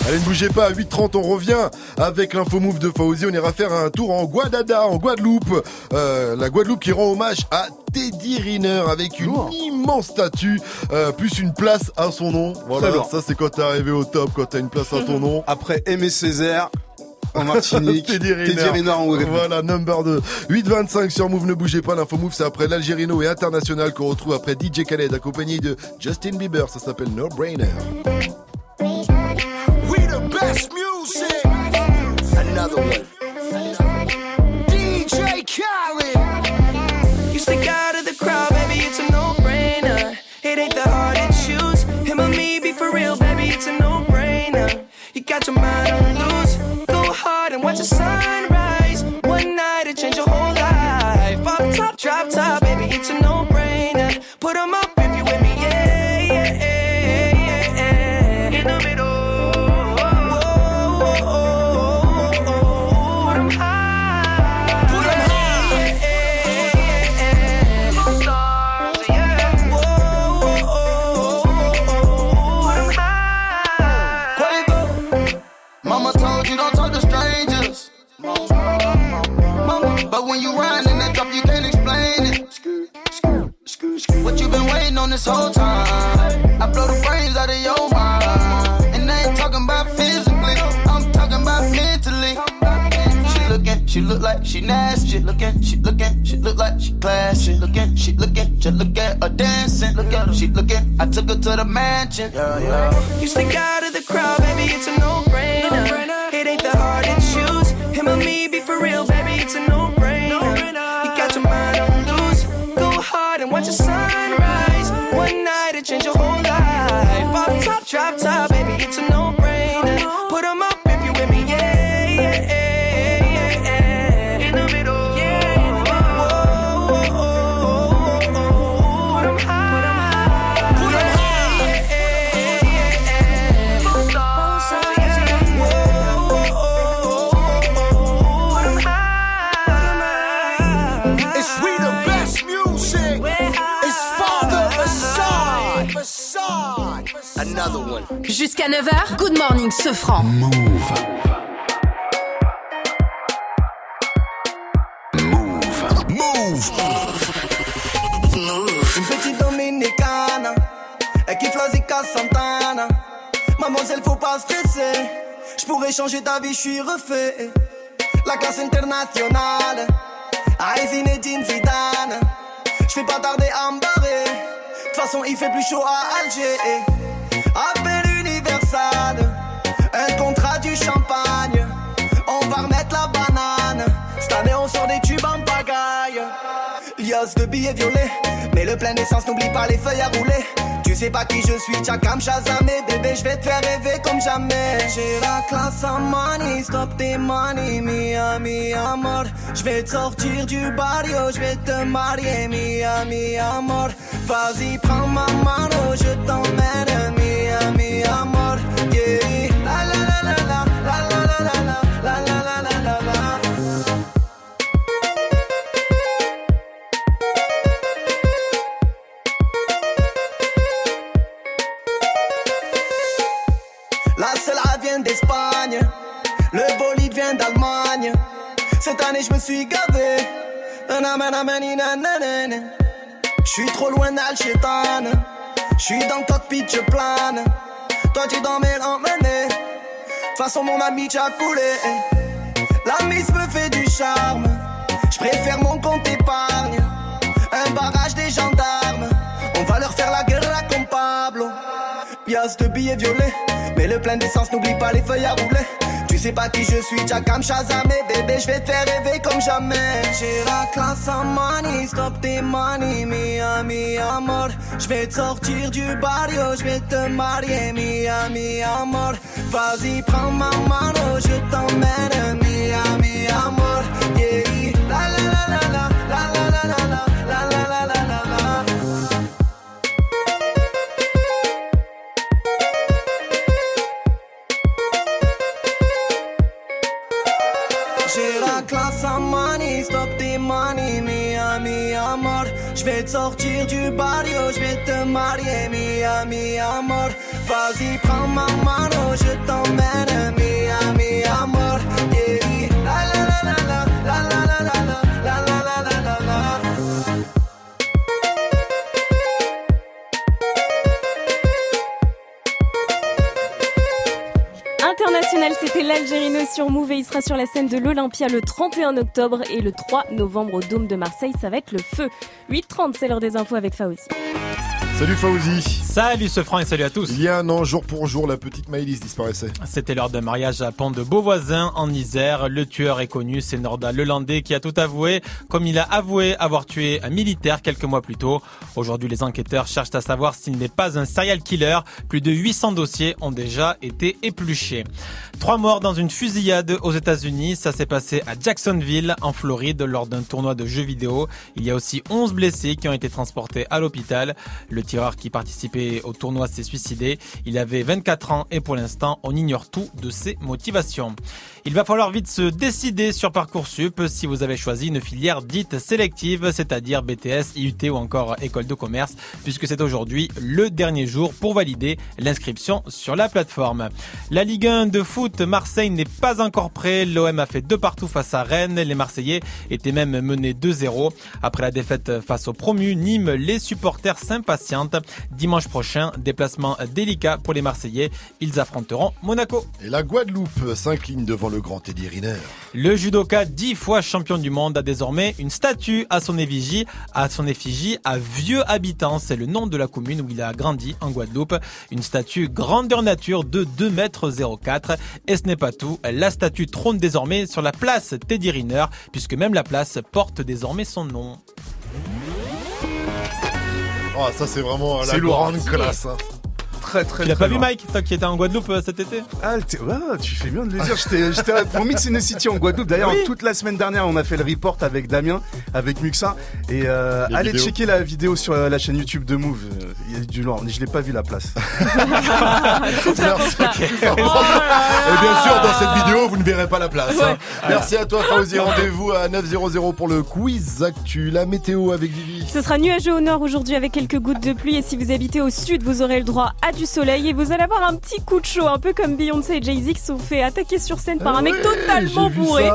Speaker 3: Allez, ne bougez pas, à 8h30, on revient avec l'info move de Fauzi. On ira faire un tour en Guadada, en Guadeloupe. Euh, la Guadeloupe qui rend hommage à Teddy Riner avec une immense statue, euh, plus une place à son nom. Voilà, ça c'est quand t'es arrivé au top, quand t'as une place à ton nom.
Speaker 8: Après Aimé Césaire en Martinique,
Speaker 3: Teddy Riner.
Speaker 8: En.
Speaker 3: Voilà, number 2. 8.25 sur Move, ne bougez pas. L'info Move, c'est après l'Algérino et International qu'on retrouve après DJ Khaled, accompagné de Justin Bieber. Ça s'appelle No Brainer.
Speaker 9: We the best music. Another one. DJ Khaled.
Speaker 10: You to
Speaker 13: the mansion. Yeah, yeah.
Speaker 35: You stick out of the crowd, baby, it's a no-brainer.
Speaker 2: Jusqu'à 9h, Good Morning Sofran.
Speaker 15: Move.
Speaker 13: Une petite dominicana, elle kiffe la Zika Santana. Mademoiselle, faut pas stresser. Je pourrais changer ta vie, je suis refait. La classe internationale, Aïe Zinedine Zidane. Je fais pas tarder à me barrer. De toute façon, il fait plus chaud à Alger. De billets violets. Mais le plein d'essence, n'oublie pas les feuilles à rouler. Tu sais pas qui je suis, Chakam Shazamé. Bébé, je vais te faire rêver comme jamais. J'ai la classe en money, stop tes money, Miami amor. Je vais te sortir du barrio, je vais te marier, Miami amor. Vas-y, prends ma mano, je t'emmène, Je suis trop loin d'Alchétan. Je suis dans le cockpit, je plane. Toi, tu dans mes toute façon, mon ami, tu as coulé. La mise me fait du charme. Je préfère mon compte De billets violets. Mais le plein d'essence, n'oublie pas les feuilles à rouler. Tu sais pas qui je suis, Jackam Shazamé. Bébé, je vais te faire rêver comme jamais. J'ai la classe en money, stop tes money, Miami amor. Je vais te sortir du barrio, je vais te marier, Miami amor. Vas-y, prends ma mano, je t'emmène, Miami amor. Yeah, la la la la la, la la la la la, la la la la la Je vais te sortir du barrio, je vais te marier, Miami amor. Vas-y, prends ma mano, je t'emmène, Miami amor. Yeah, la la la la la,
Speaker 4: International, c'était l'Algérino sur Move et il sera sur la scène de l'Olympia le 31 octobre et le 3 novembre au Dôme de Marseille. Ça va être le feu. 8h30, c'est l'heure des infos avec Faouzi.
Speaker 3: Salut Fauzi.
Speaker 5: Salut ce franc et salut à tous.
Speaker 3: Il y a un an, jour pour jour, la petite Maëlys disparaissait.
Speaker 5: C'était lors d'un mariage à Pont de Beauvoisin en Isère. Le tueur est connu, c'est Norda Lelandais qui a tout avoué, comme il a avoué avoir tué un militaire quelques mois plus tôt. Aujourd'hui, les enquêteurs cherchent à savoir s'il n'est pas un serial killer. Plus de 800 dossiers ont déjà été épluchés. Trois morts dans une fusillade aux États-Unis. Ça s'est passé à Jacksonville, en Floride, lors d'un tournoi de jeux vidéo. Il y a aussi 11 blessés qui ont été transportés à l'hôpital. Le tireur qui participait au tournoi s'est suicidé. Il avait 24 ans et pour l'instant, on ignore tout de ses motivations. Il va falloir vite se décider sur Parcoursup si vous avez choisi une filière dite sélective, c'est-à-dire BTS, IUT ou encore école de commerce, puisque c'est aujourd'hui le dernier jour pour valider l'inscription sur la plateforme. La Ligue 1 de foot, Marseille n'est pas encore prêt. L'OM a fait deux partout face à Rennes. Les Marseillais étaient même menés 2-0. Après la défaite face au promu, Nîmes, les supporters s'impatientent. Dimanche prochain, déplacement délicat pour les Marseillais. Ils affronteront Monaco.
Speaker 3: Et la Guadeloupe s'incline devant le grand Teddy Riner.
Speaker 5: Le judoka, dix fois champion du monde, a désormais une statue à son effigie, à son effigie à Vieux Habitant. C'est le nom de la commune où il a grandi en Guadeloupe. Une statue grandeur nature de 2 mètres 04. Et ce n'est pas tout. La statue trône désormais sur la place Teddy Riner, puisque même la place porte désormais son nom.
Speaker 3: Oh, ça c'est vraiment la
Speaker 8: C'est lourd.
Speaker 3: grande classe. hein.
Speaker 8: Très très
Speaker 5: Tu l'as pas vu. Mike, toi qui étais en Guadeloupe euh, cet été
Speaker 8: Ah, ouais, tu fais bien de le dire. J'étais, pour Mix in the City en Guadeloupe. D'ailleurs,
Speaker 5: Oui.
Speaker 8: toute la semaine dernière, on a fait le report avec Damien, avec Muxa. Et euh, allez
Speaker 3: vidéos.
Speaker 8: checker la vidéo sur euh, la chaîne YouTube de Move. Il y a du lourd. Je l'ai pas vu la place.
Speaker 3: Merci. Et bien sûr, dans cette vidéo, vous ne verrez pas la place. hein. Merci à toi, Fauzi. Rendez-vous à 900 pour le quiz actu. La météo avec Vivi.
Speaker 4: Ce sera nuageux au nord aujourd'hui avec quelques gouttes de pluie et si vous habitez au sud, vous aurez le droit à du soleil et vous allez avoir un petit coup de chaud, un peu comme Beyoncé et Jay-Z qui sont fait attaquer sur scène par
Speaker 3: Ah
Speaker 4: un mec
Speaker 3: ouais,
Speaker 4: totalement bourré.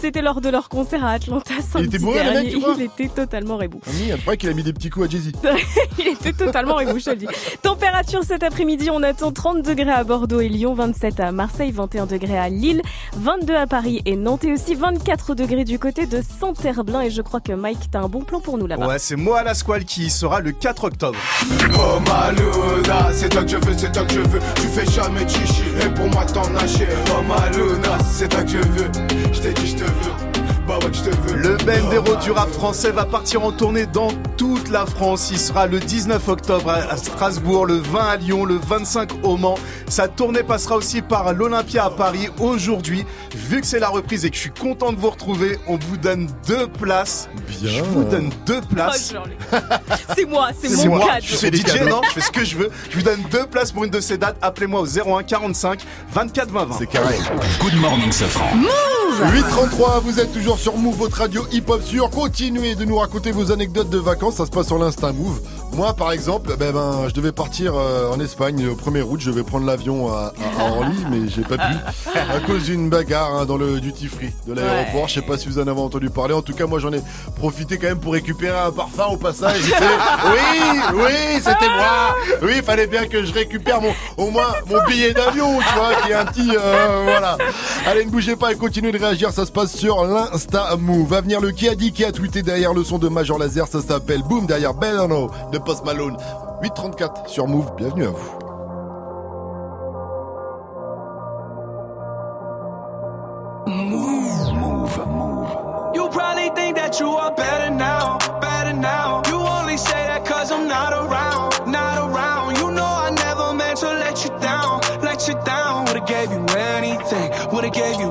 Speaker 4: C'était lors de leur concert à Atlanta samedi
Speaker 3: était bourré, le mec, tu
Speaker 4: Il était totalement rebou.
Speaker 3: Il paraît qu'il a mis des petits coups à Jay-Z.
Speaker 4: Il était totalement rebou, je te le dis. Température cet après-midi, on attend 30 degrés à Bordeaux et Lyon, 27 à Marseille, 21 degrés à Lille, 22 à Paris et Nantes et aussi 24 degrés du côté de Saint-Herblain et je crois que Mike, t'as un bon plan pour nous là-bas.
Speaker 8: Ouais, c'est moi la squale qui y sera le 4 octobre.
Speaker 9: Oh Maluna, c'est toi que je veux, c'est toi que je veux. Tu fais jamais de chichi, et pour moi t'en as chier. Oh Maluna, c'est toi que je veux. Je t'ai dit, je te
Speaker 8: Le Bendero du rap français va partir en tournée dans toute la France. Il sera le 19 octobre à Strasbourg, le 20 à Lyon, le 25 au Mans. Sa tournée passera aussi par l'Olympia à Paris aujourd'hui. Vu que c'est la reprise et que je suis content de vous retrouver, on vous donne deux places.
Speaker 3: Bien.
Speaker 8: Je vous donne deux
Speaker 4: Oh,
Speaker 8: places.
Speaker 4: Jean-Luc. c'est moi, c'est mon
Speaker 8: moi,
Speaker 4: cadeau.
Speaker 8: je suis
Speaker 3: des
Speaker 8: DJ,
Speaker 3: cadeaux.
Speaker 8: non Je fais ce que je veux. Je vous donne deux places pour une de ces dates. Appelez-moi au 01 45 24 20 20.
Speaker 3: C'est carré.
Speaker 15: Good morning, Safran.
Speaker 3: 833, vous êtes toujours sur Move, votre radio hip-hop sûr. Continuez de nous raconter vos anecdotes de vacances, ça se passe sur l'Insta Move. Moi, par exemple, ben, ben, je devais partir euh, en Espagne au 1er août, je vais prendre l'avion à, à, à Orly, mais j'ai pas pu. À cause d'une bagarre hein, dans le duty free de l'aéroport.
Speaker 4: Ouais.
Speaker 3: Je sais pas si vous en avez entendu parler. En tout cas, moi, j'en ai profité quand même pour récupérer un parfum au passage. Oui, oui, c'était moi. Oui, il fallait bien que je récupère mon, au moins mon billet d'avion, tu vois, qui est un petit, euh, voilà. Allez, ne bougez pas et continuez de Ça se passe sur l'Insta Move. Va venir le qui a dit, qui a tweeté derrière le son de Major Laser. Ça s'appelle Boom derrière Bellano de Post Malone. 834 sur Move. Bienvenue à vous.
Speaker 10: You probably think that you are better now, better now. You only say that cause I'm not around, not around. You know I never meant to let you down, let you down. Would've gave you anything, would've gave you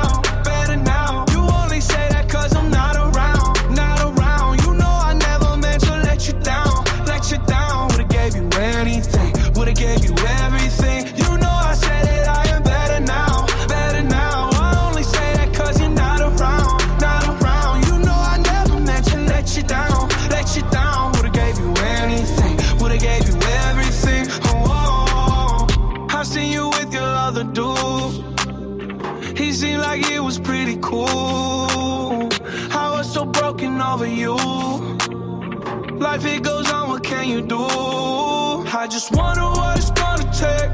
Speaker 13: over you. Life it goes on, what can you do? I just wonder what it's gonna take.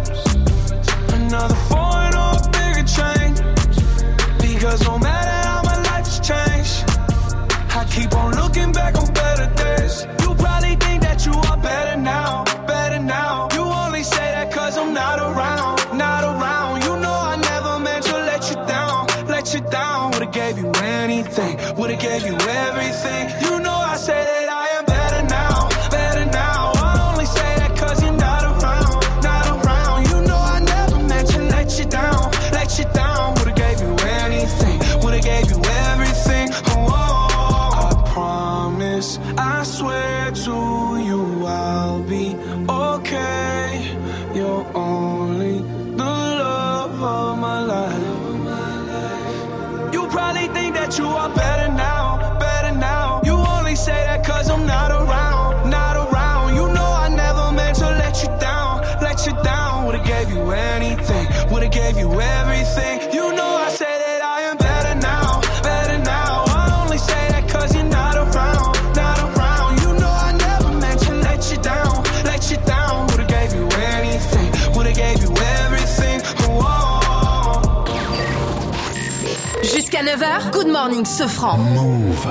Speaker 13: Another foreign or a bigger change. Because no matter how my life has changed, I keep on looking back
Speaker 2: Good Morning Sofran.
Speaker 15: Move.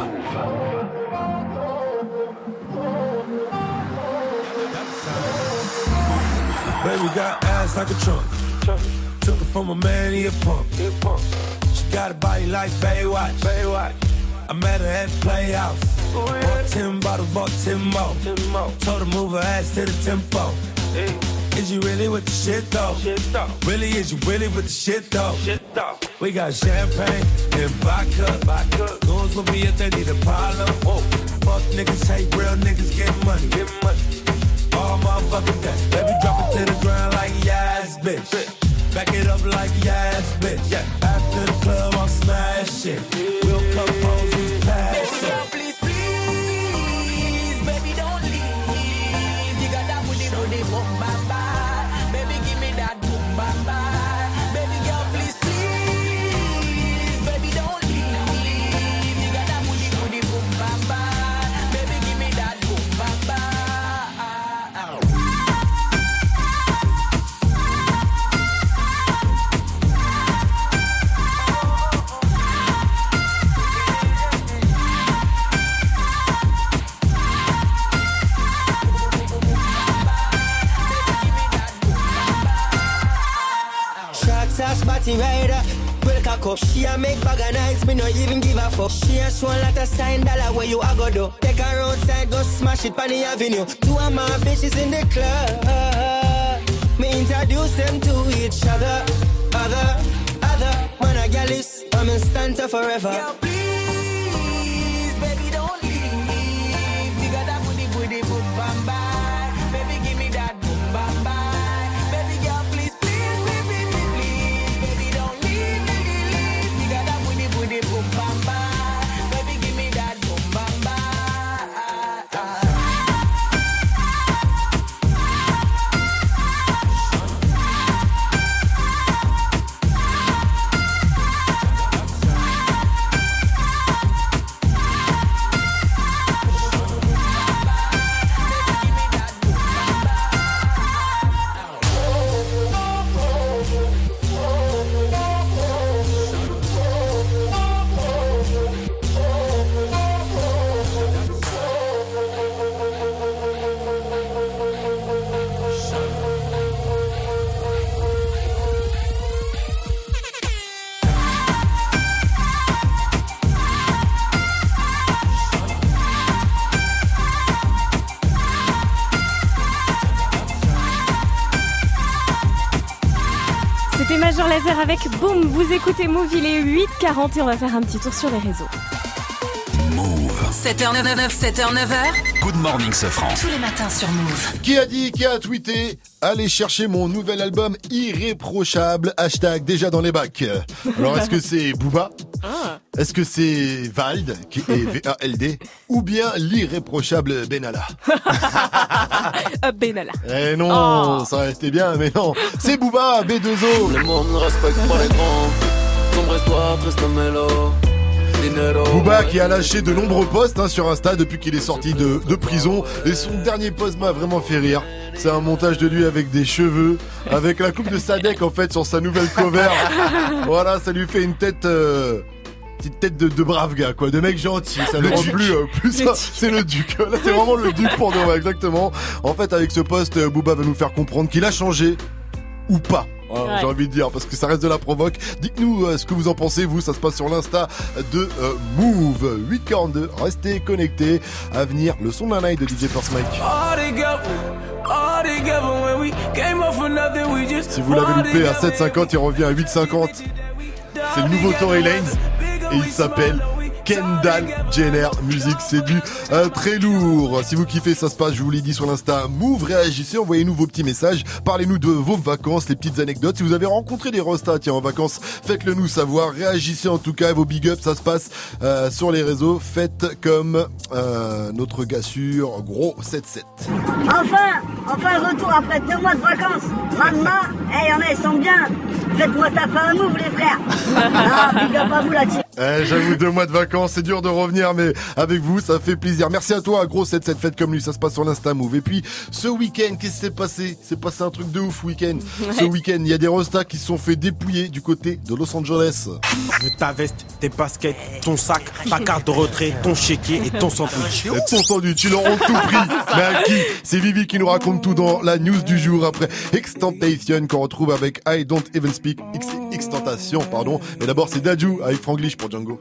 Speaker 36: Baby got ass like a trunk. Took it from a man, he a pump. She got a body like Baywatch. Baywatch. I met her at the Playhouse. Bought ten bottles, bought ten more. Told her move her ass to the tempo. Is you really with the shit though? Really, is you really with the shit though? We got champagne and vodka. vodka. Goons with me if they need a problem. Whoa. Fuck niggas, hate real niggas get money. Get money. All motherfucking day. Baby, drop it to the ground like yes, bitch. Back it up like yes, bitch. After the club, I'm smashing. We'll come
Speaker 37: Cock up. She a make bag of nice, me no even give a fuck. She a show a sign dollar where you a go do. Take her outside, go smash it on the avenue. Two of my bitches in the club. Me introduce them to each other. Other, other. Man, a gal is, I'm in stanza forever.
Speaker 13: Please,
Speaker 4: avec Boom. Vous écoutez Move, il est 8h40 et on va faire un petit tour sur les réseaux.
Speaker 2: 7h99, 7h, 9h.
Speaker 15: Good morning, Sofran.
Speaker 2: Tous les matins sur Move.
Speaker 3: Qui a dit, qui a tweeté Allez chercher mon nouvel album irréprochable. Hashtag déjà dans les bacs. Alors est-ce que c'est Booba? Est-ce que c'est Vald, qui est V-A-L-D Ou bien l'irréprochable Benalla?
Speaker 4: Euh, Benalla.
Speaker 3: Eh non, ça aurait été bien, mais non. C'est Booba, B2O.
Speaker 38: Le monde ne respecte pas les grands. Sombre histoire, triste mélo.
Speaker 3: Booba qui a lâché de nombreux posts hein, sur Insta depuis qu'il est sorti de, de prison. Et son dernier post m'a vraiment fait rire. C'est un montage de lui avec des cheveux, avec la coupe de Sadek en fait sur sa nouvelle cover. voilà, ça lui fait une tête. euh, Petite tête de, de brave gars, quoi, de mec gentil, ça Le rend
Speaker 4: duc.
Speaker 3: plus, euh, plus c'est le duc. Là, c'est vraiment le duc pour vrai, exactement. En fait, avec ce post, euh, Booba va nous faire comprendre qu'il a changé ou pas.
Speaker 4: Ouais.
Speaker 3: J'ai envie de dire, parce que ça reste de la provoque. Dites-nous euh, ce que vous en pensez, vous. Ça se passe sur l'insta de euh, Move 842. Restez connectés. À venir, le son d'un night de DJ First Mike. Si vous l'avez loupé à 7,50, il revient à 8,50. C'est le nouveau Tory Lanez et il s'appelle Kendall Jenner Music. C'est du euh, très lourd. Si vous kiffez, ça se passe, je vous l'ai dit sur l'Insta. Move, réagissez, envoyez-nous vos petits messages. Parlez-nous de vos vacances, les petites anecdotes. Si vous avez rencontré des rostas, tiens, en vacances, faites-le nous savoir. Réagissez en tout cas, vos big ups, ça se passe euh, sur les réseaux. Faites comme euh, notre gars sûr, gros 7-7.
Speaker 39: Enfin, enfin le retour après deux mois de vacances. Maman, hey, y'en a, ils sont bien. Faites-moi taper un move, les frères. Ah, big up à vous là-dessus.
Speaker 3: Eh, J'avoue, deux mois de vacances, c'est dur de revenir, mais avec vous, ça fait plaisir. Merci à toi, gros, cette, cette fête comme lui, ça se passe sur l'Insta Move. Et puis, ce week-end, qu'est-ce qui s'est passé? C'est passé un truc de ouf week-end. Ce week-end, il y a des rostas qui se sont fait dépouiller du côté de Los Angeles.
Speaker 40: Je ta veste, tes baskets, ton sac, ta carte de retrait, ton chéquier et ton sandwich.
Speaker 3: Et ton sandwich, ils l'auront tout pris. Mais à qui? C'est Vivi qui nous raconte tout dans la news du jour après Extentation qu'on retrouve avec I Don't Even Speak X Extentation, pardon. Mais d'abord, c'est Daju avec Franglish pour Django.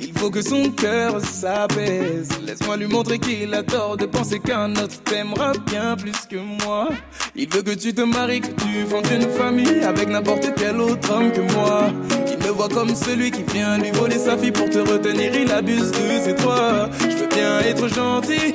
Speaker 10: Il faut que son cœur s'apaise. Laisse-moi lui montrer qu'il a tort de penser qu'un autre t'aimera bien plus que moi. Il veut que tu te maries, que tu fondes une famille Avec n'importe quel autre homme que moi. Il me voit comme celui qui vient lui voler sa fille Pour te retenir, il abuse de ses droits. Je veux bien être gentil,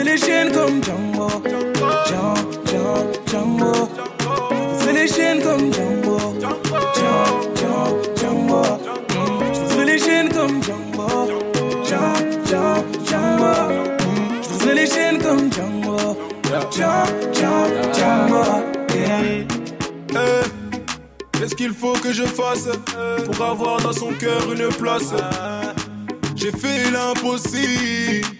Speaker 10: Briserai les chaînes comme Django Django, Django, briserai les chaînes comme Django Django, Django, les chaînes comme Django Django, Django, les chaînes comme Django Django, Django, Yeah.
Speaker 9: Eh, Qu'est-ce qu'il faut que je fasse pour avoir dans son cœur une place? J'ai fait l'impossible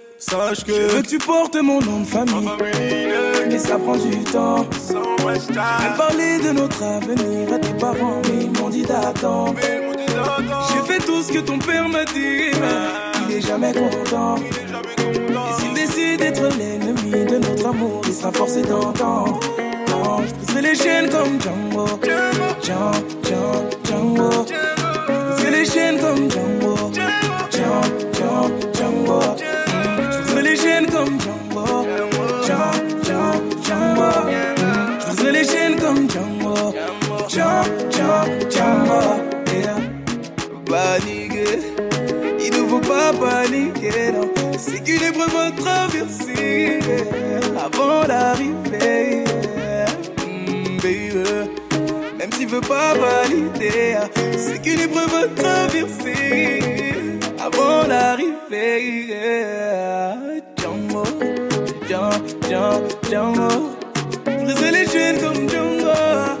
Speaker 9: Sache que.
Speaker 10: Je veux que tu portes mon nom de famille. Mais ça prend du temps. Même parler de notre avenir à tes parents, mais ils m'ont dit d'attendre. J'ai fait tout ce que ton père m'a dit, mais il est jamais content. Et s'il décide d'être l'ennemi de notre amour, il sera forcé d'entendre. Je briserai les chaînes comme Django, Django, Django, Django. Je briserai les chaînes comme Django, paniquer, non. C'est qu'une épreuve à traverser avant d'arriver. Mm, baby. Même s'il veut pas valider, c'est qu'une épreuve à traverser avant d'arriver. Django, Django, Django. Briser les chaînes comme. Django,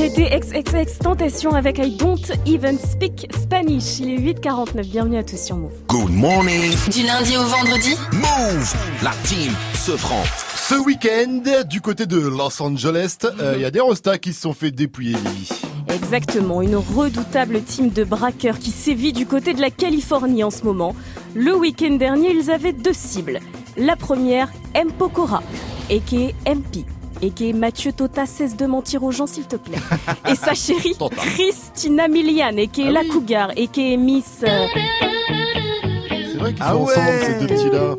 Speaker 4: Regretté XXX Tentation avec I Don't Even Speak Spanish. Il est 8h49. Bienvenue à tous sur Move.
Speaker 1: Good morning.
Speaker 41: Du lundi au vendredi
Speaker 1: Move. La team se franc.
Speaker 3: Ce week-end, du côté de Los Angeles, euh, il y a des rostas qui se sont fait dépouiller.
Speaker 4: Exactement, une redoutable team de braqueurs qui sévit du côté de la Californie en ce moment. Le week-end dernier, ils avaient deux cibles. La première, M. Pokora, a.k.a. MP, a.k.a. Mathieu Tota, cesse de mentir aux gens s'il te plaît. Et sa chérie, Christina Milian, a.k.a. La Cougar, a.k.a. Miss... euh,
Speaker 3: C'est vrai qu'ils
Speaker 4: Ah
Speaker 3: sont
Speaker 4: ouais.
Speaker 3: ensemble, ces deux petits-là.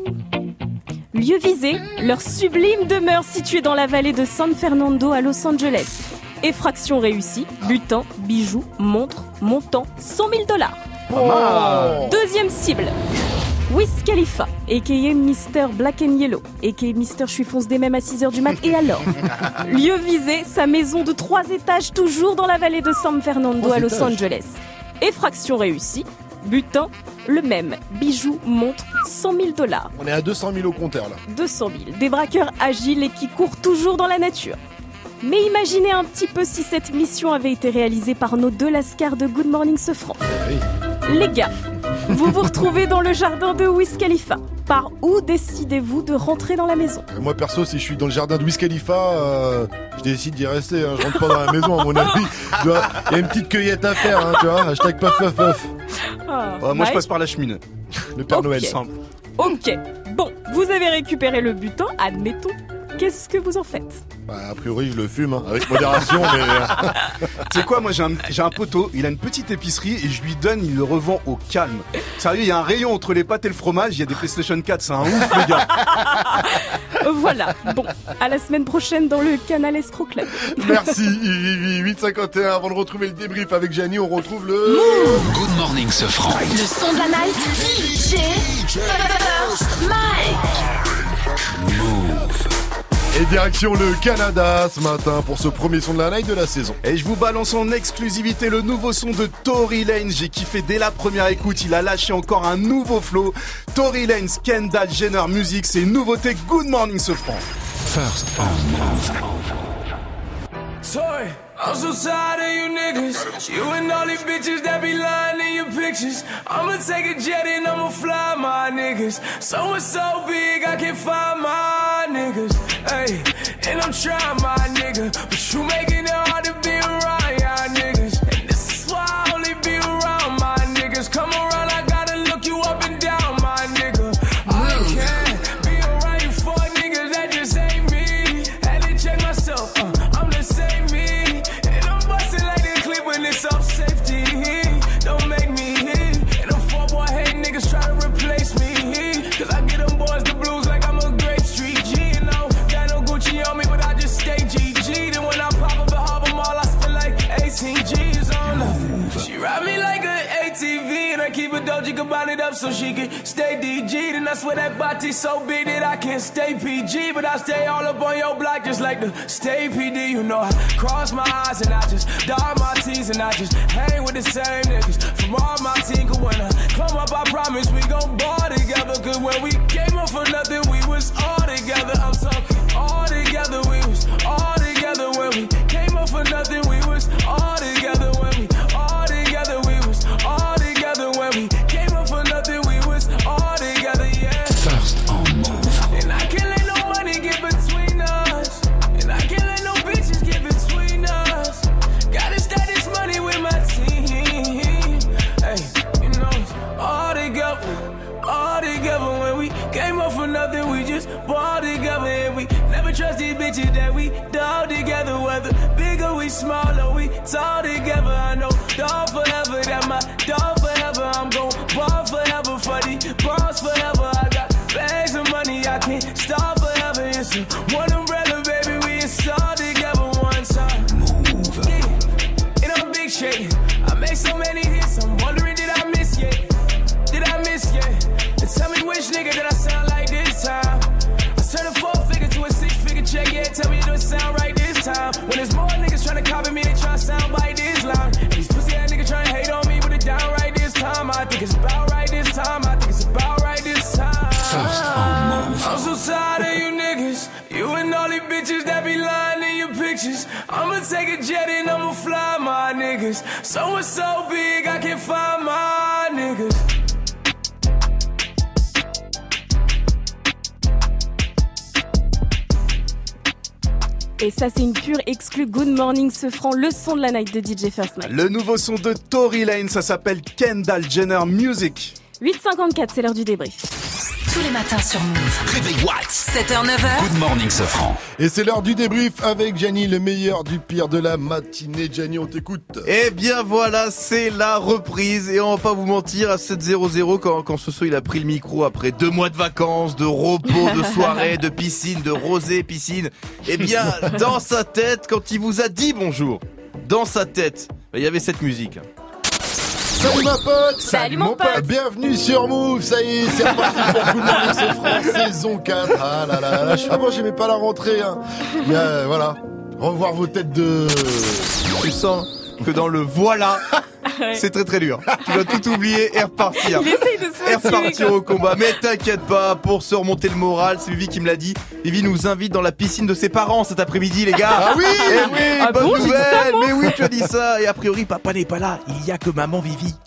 Speaker 4: Lieu visé, leur sublime demeure située dans la vallée de San Fernando à Los Angeles. Effraction réussie, butin, bijoux, montre, montant 100 000 dollars. Deuxième cible. Wiz Khalifa, a.k.a. Mr. Black and Yellow, a.k.a. Mr. Je suis fonce des mêmes à 6h du mat. Et alors? Lieu visé, sa maison de 3 étages toujours dans la vallée de San Fernando à Los
Speaker 3: étages.
Speaker 4: Angeles. Effraction réussie, butin, le même, bijoux, montre 100 000 dollars.
Speaker 3: On est à 200 000 au compteur, là.
Speaker 4: 200 000. Des braqueurs agiles et qui courent toujours dans la nature. Mais imaginez un petit peu si cette mission avait été réalisée par nos deux lascars de Good Morning Sofran. Les gars, Vous vous retrouvez dans le jardin de Wiz Khalifa. Par où décidez-vous de rentrer dans la maison?
Speaker 3: Euh, Moi perso, si je suis dans le jardin de Wiz Khalifa, euh, je décide d'y rester. hein. Je rentre pas dans la maison, à mon avis. Tu vois, Il y a une petite cueillette à faire, hein, tu vois. Hashtag puff puff puff.
Speaker 8: Ouais, moi, je passe par la cheminée.
Speaker 3: Le Père. Noël.
Speaker 8: Simple.
Speaker 4: Ok. Bon, vous avez récupéré le butin, admettons. Qu'est-ce que vous en faites
Speaker 3: Bah, a priori, je le fume, hein, avec modération, mais. euh,
Speaker 8: Tu sais quoi, moi j'ai un, j'ai un poteau, il a une petite épicerie et je lui donne, il le revend au calme. Sérieux, il y a un rayon entre les pâtes et le fromage, il y a des PlayStation 4, c'est un ouf les gars.
Speaker 4: Voilà. Bon, à la semaine prochaine dans le Canal Escroc Club.
Speaker 3: Merci, Ivivi. 851. Avant de retrouver le débrief avec Gianni, on retrouve le.
Speaker 15: Good morning, ce franc.
Speaker 2: Le son de la night. DJ First Mike.
Speaker 3: Et direction le Canada ce matin pour ce premier son de la night de la saison.
Speaker 8: Et je vous balance en exclusivité le nouveau son de Tory Lanez. J'ai kiffé dès la première écoute. Il a lâché encore un nouveau flow. Tory Lanez, Kendall Jenner Music, c'est une nouveauté. Good morning, ce franc.
Speaker 15: First on move.
Speaker 10: Toy, I'm so tired of you niggas. You and all these bitches that be lying in your pictures. I'ma take a jet and I'ma fly my niggas. So it's so big I can't find my niggas. Hey, and I'm trying my nigga, but you making it hard to be ATV, and I keep a combine it up so she can stay DG. Then I swear that body's so big that I can't stay PG, but I stay all up on your block just like the stay PD. You know, I cross my eyes and I just dot my T's and I just hang with the same niggas from all my team. Cause when I come up, I promise we gon' ball together. Cause when we came up for nothing, we was all together. I'm talking together. And we never trust these bitches that we dog together. Whether big or we small or we tall together. I know dog forever, that my dog time. When there's more niggas trying to copy me, they try to sound bite this line. And these pussy ass niggas trying to hate on me, but it down right this time. I think it's about right this time. I think it's about right this time. I'm so tired of you niggas. You and all these bitches that be lying in your pictures. I'ma take a jet and I'ma fly my niggas. So it's so big, I can't find my niggas.
Speaker 4: Et ça, c'est une pure exclue Good Morning ce franc, le son de la night de DJ First Mike.
Speaker 8: Le nouveau son de Tory Lane, ça s'appelle Kendall Jenner Music.
Speaker 4: 8h54, c'est l'heure du débrief.
Speaker 2: Tous les matins sur Move.
Speaker 15: Réveil What
Speaker 2: 7h, 9h.
Speaker 15: Good morning, ce franc.
Speaker 3: Et c'est l'heure du débrief avec Gianni, le meilleur du pire de la matinée. Gianni, on t'écoute.
Speaker 42: Eh bien voilà, c'est la reprise et on va pas vous mentir à 7-0-0 quand, quand Soso il a pris le micro après deux mois de vacances, de repos, de soirée, de piscine, de rosée, piscine. Eh bien dans sa tête, quand il vous a dit bonjour, dans sa tête, il y avait cette musique.
Speaker 3: Salut ma pote.
Speaker 4: Salut mon pote.
Speaker 3: Bienvenue sur Move, ça y est, c'est reparti pour Good Morning ce franc, saison 4. Ah là là là là, je- avant j'aimais pas la rentrée, hein. mais euh, voilà, revoir vos têtes de...
Speaker 42: Tu sens que dans le voilà,
Speaker 4: Ouais.
Speaker 21: c'est très très dur. Tu dois tout oublier et repartir.
Speaker 4: Il essaye de se
Speaker 21: Et repartir au combat. Mais t'inquiète pas, pour se remonter le moral, c'est Vivi qui me l'a dit. Vivi nous invite dans la piscine de ses parents cet après-midi, les gars.
Speaker 3: Ah oui
Speaker 21: Eh oui,
Speaker 4: Ah
Speaker 21: bonne
Speaker 4: bon,
Speaker 21: nouvelle.
Speaker 4: ça,
Speaker 21: Mais oui, tu as dit ça. Et a priori, papa n'est pas là. Il y a que maman Vivi.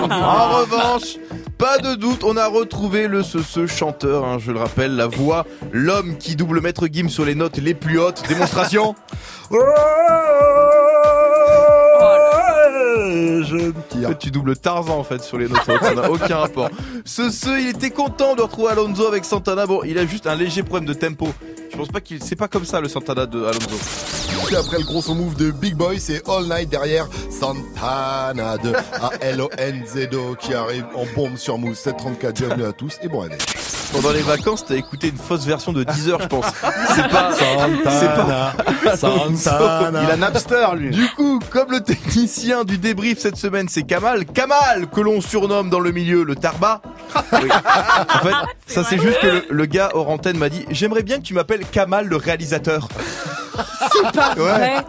Speaker 21: en revanche, pas de doute, on a retrouvé le ce, ce chanteur, hein, je le rappelle, la voix, l'homme qui double maître Gim sur les notes les plus hautes. Démonstration.
Speaker 3: Je me tire.
Speaker 21: En fait, tu doubles Tarzan en fait sur les notes, ça n'a aucun rapport. Ce ce, il était content de retrouver Alonso avec Santana. Bon, il a juste un léger problème de tempo. Je pense pas qu'il, c'est pas comme ça le Santana de Alonso.
Speaker 3: Puis après le gros son move de Big Boy, c'est All Night derrière Santana de A-L-O-N-Z-O qui arrive en bombe sur Mousse 734. Bienvenue à tous et bon réveil.
Speaker 21: Pendant les vacances, t'as écouté une fausse version de 10 heures, je pense. C'est pas, c'est pas
Speaker 3: Santana.
Speaker 8: Il a Napster, lui.
Speaker 21: Du coup, comme le technicien du débrief cette semaine, c'est Kamal. Kamal, que l'on surnomme dans le milieu le Tarba. Oui. En fait, ça c'est juste que le, le gars hors antenne m'a dit J'aimerais bien que tu m'appelles Kamal le réalisateur.
Speaker 4: C'est pas
Speaker 21: Ouais.
Speaker 4: vrai.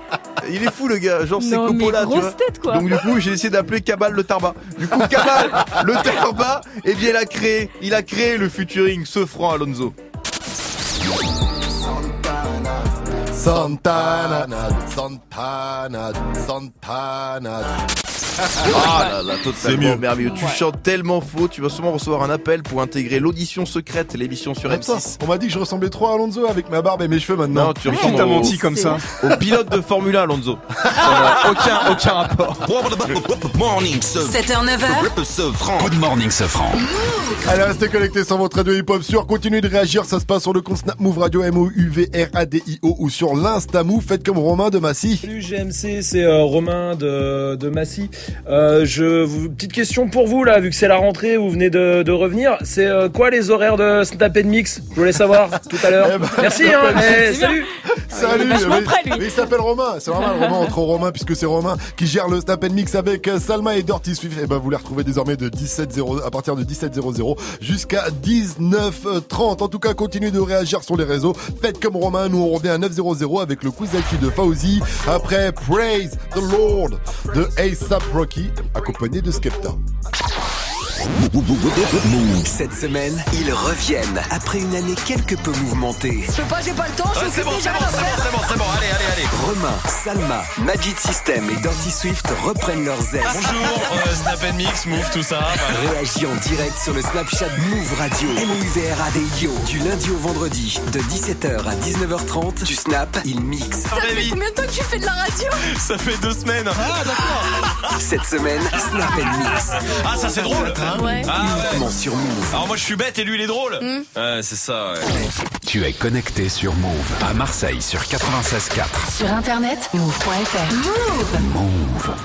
Speaker 21: Il est fou le gars, genre c'est Coppola, tu vois.
Speaker 4: tête, quoi.
Speaker 21: Donc du coup, j'ai essayé d'appeler Kamal le Tarba. Du coup, Kamal le Tarba, eh bien il a créé, il a créé le featuring ce franc Alonso.
Speaker 3: Santana, Santana, Santana.
Speaker 21: Ah là là,
Speaker 3: C'est
Speaker 21: totalement
Speaker 3: mieux.
Speaker 21: merveilleux. Tu chantes tellement faux, tu vas sûrement recevoir un appel pour intégrer l'audition secrète, l'émission sur
Speaker 3: Attends,
Speaker 21: M6.
Speaker 3: on m'a dit que je ressemblais trop à Alonso avec ma barbe et mes cheveux maintenant.
Speaker 21: Non, tu ressembles au, au pilote de Formule 1, Alonso. Ça aucun, aucun rapport.
Speaker 15: Morning,
Speaker 2: 7h, 9h.
Speaker 15: Good morning, Sofran.
Speaker 3: Allez, restez connectés sur votre radio hip-hop sur. Continuez de réagir, ça se passe sur le compte Snap Move Radio M-O-U-V-R-A-D-I-O ou sur l'Insta Move. Faites comme Romain de Massy.
Speaker 43: Salut GMC, c'est euh, Romain de, de Massy. Euh, je, vous- petite question pour vous là, vu que c'est la rentrée, vous venez de, de revenir. C'est euh, quoi les horaires de Snap Mix? Je voulais savoir tout à l'heure.
Speaker 3: Eh ben,
Speaker 43: Merci, hein,
Speaker 3: Mix.
Speaker 43: eh,
Speaker 3: C'est
Speaker 43: salut.
Speaker 3: Salut,
Speaker 4: vachement
Speaker 3: mais,
Speaker 4: lui.
Speaker 3: mais il s'appelle Romain, c'est normal, Romain entre Romain puisque c'est Romain qui gère le Snap and Mix avec euh, Salma et Dirty Swift. Et ben vous les retrouvez désormais de 17.00 à partir de 17.00 jusqu'à 19h30. En tout cas, continuez de réagir sur les réseaux. Faites comme Romain, nous on revient à 9.00 avec le quiz d'actu de Fauzi. Après Praise the Lord de ASAP Rocky, accompagné de Skepta.
Speaker 44: Cette semaine, ils reviennent après une année quelque peu mouvementée.
Speaker 17: Je peux pas, j'ai pas le temps, je suis occupé, j'ai rien à faire.
Speaker 44: c'est bon, c'est bon, allez, allez, allez. Romain, Salma, Magic System et Dirty Swift reprennent leurs ailes.
Speaker 1: Bonjour, euh, Snap and Mix, Move, tout ça.
Speaker 44: Réagis en direct sur le Snapchat Move Radio. M-O-U-V-R-A-D-I-O. Du lundi au vendredi, de 17h à 19h30. Tu snap, il mixe.
Speaker 17: Ça fait combien de temps que tu fais de la radio?
Speaker 1: Ça fait deux semaines. Ah, d'accord.
Speaker 44: Cette semaine, Snap and Mix.
Speaker 1: Ah, ça c'est drôle.
Speaker 17: Ouais.
Speaker 1: Ah, ouais.
Speaker 44: Sur Move.
Speaker 1: Alors moi je suis bête et lui il est drôle.
Speaker 17: Hmm.
Speaker 1: Ouais, c'est ça, ouais.
Speaker 15: Tu es connecté sur Move à Marseille sur 96.4.
Speaker 2: Sur internet, move.fr. Move.
Speaker 15: Move.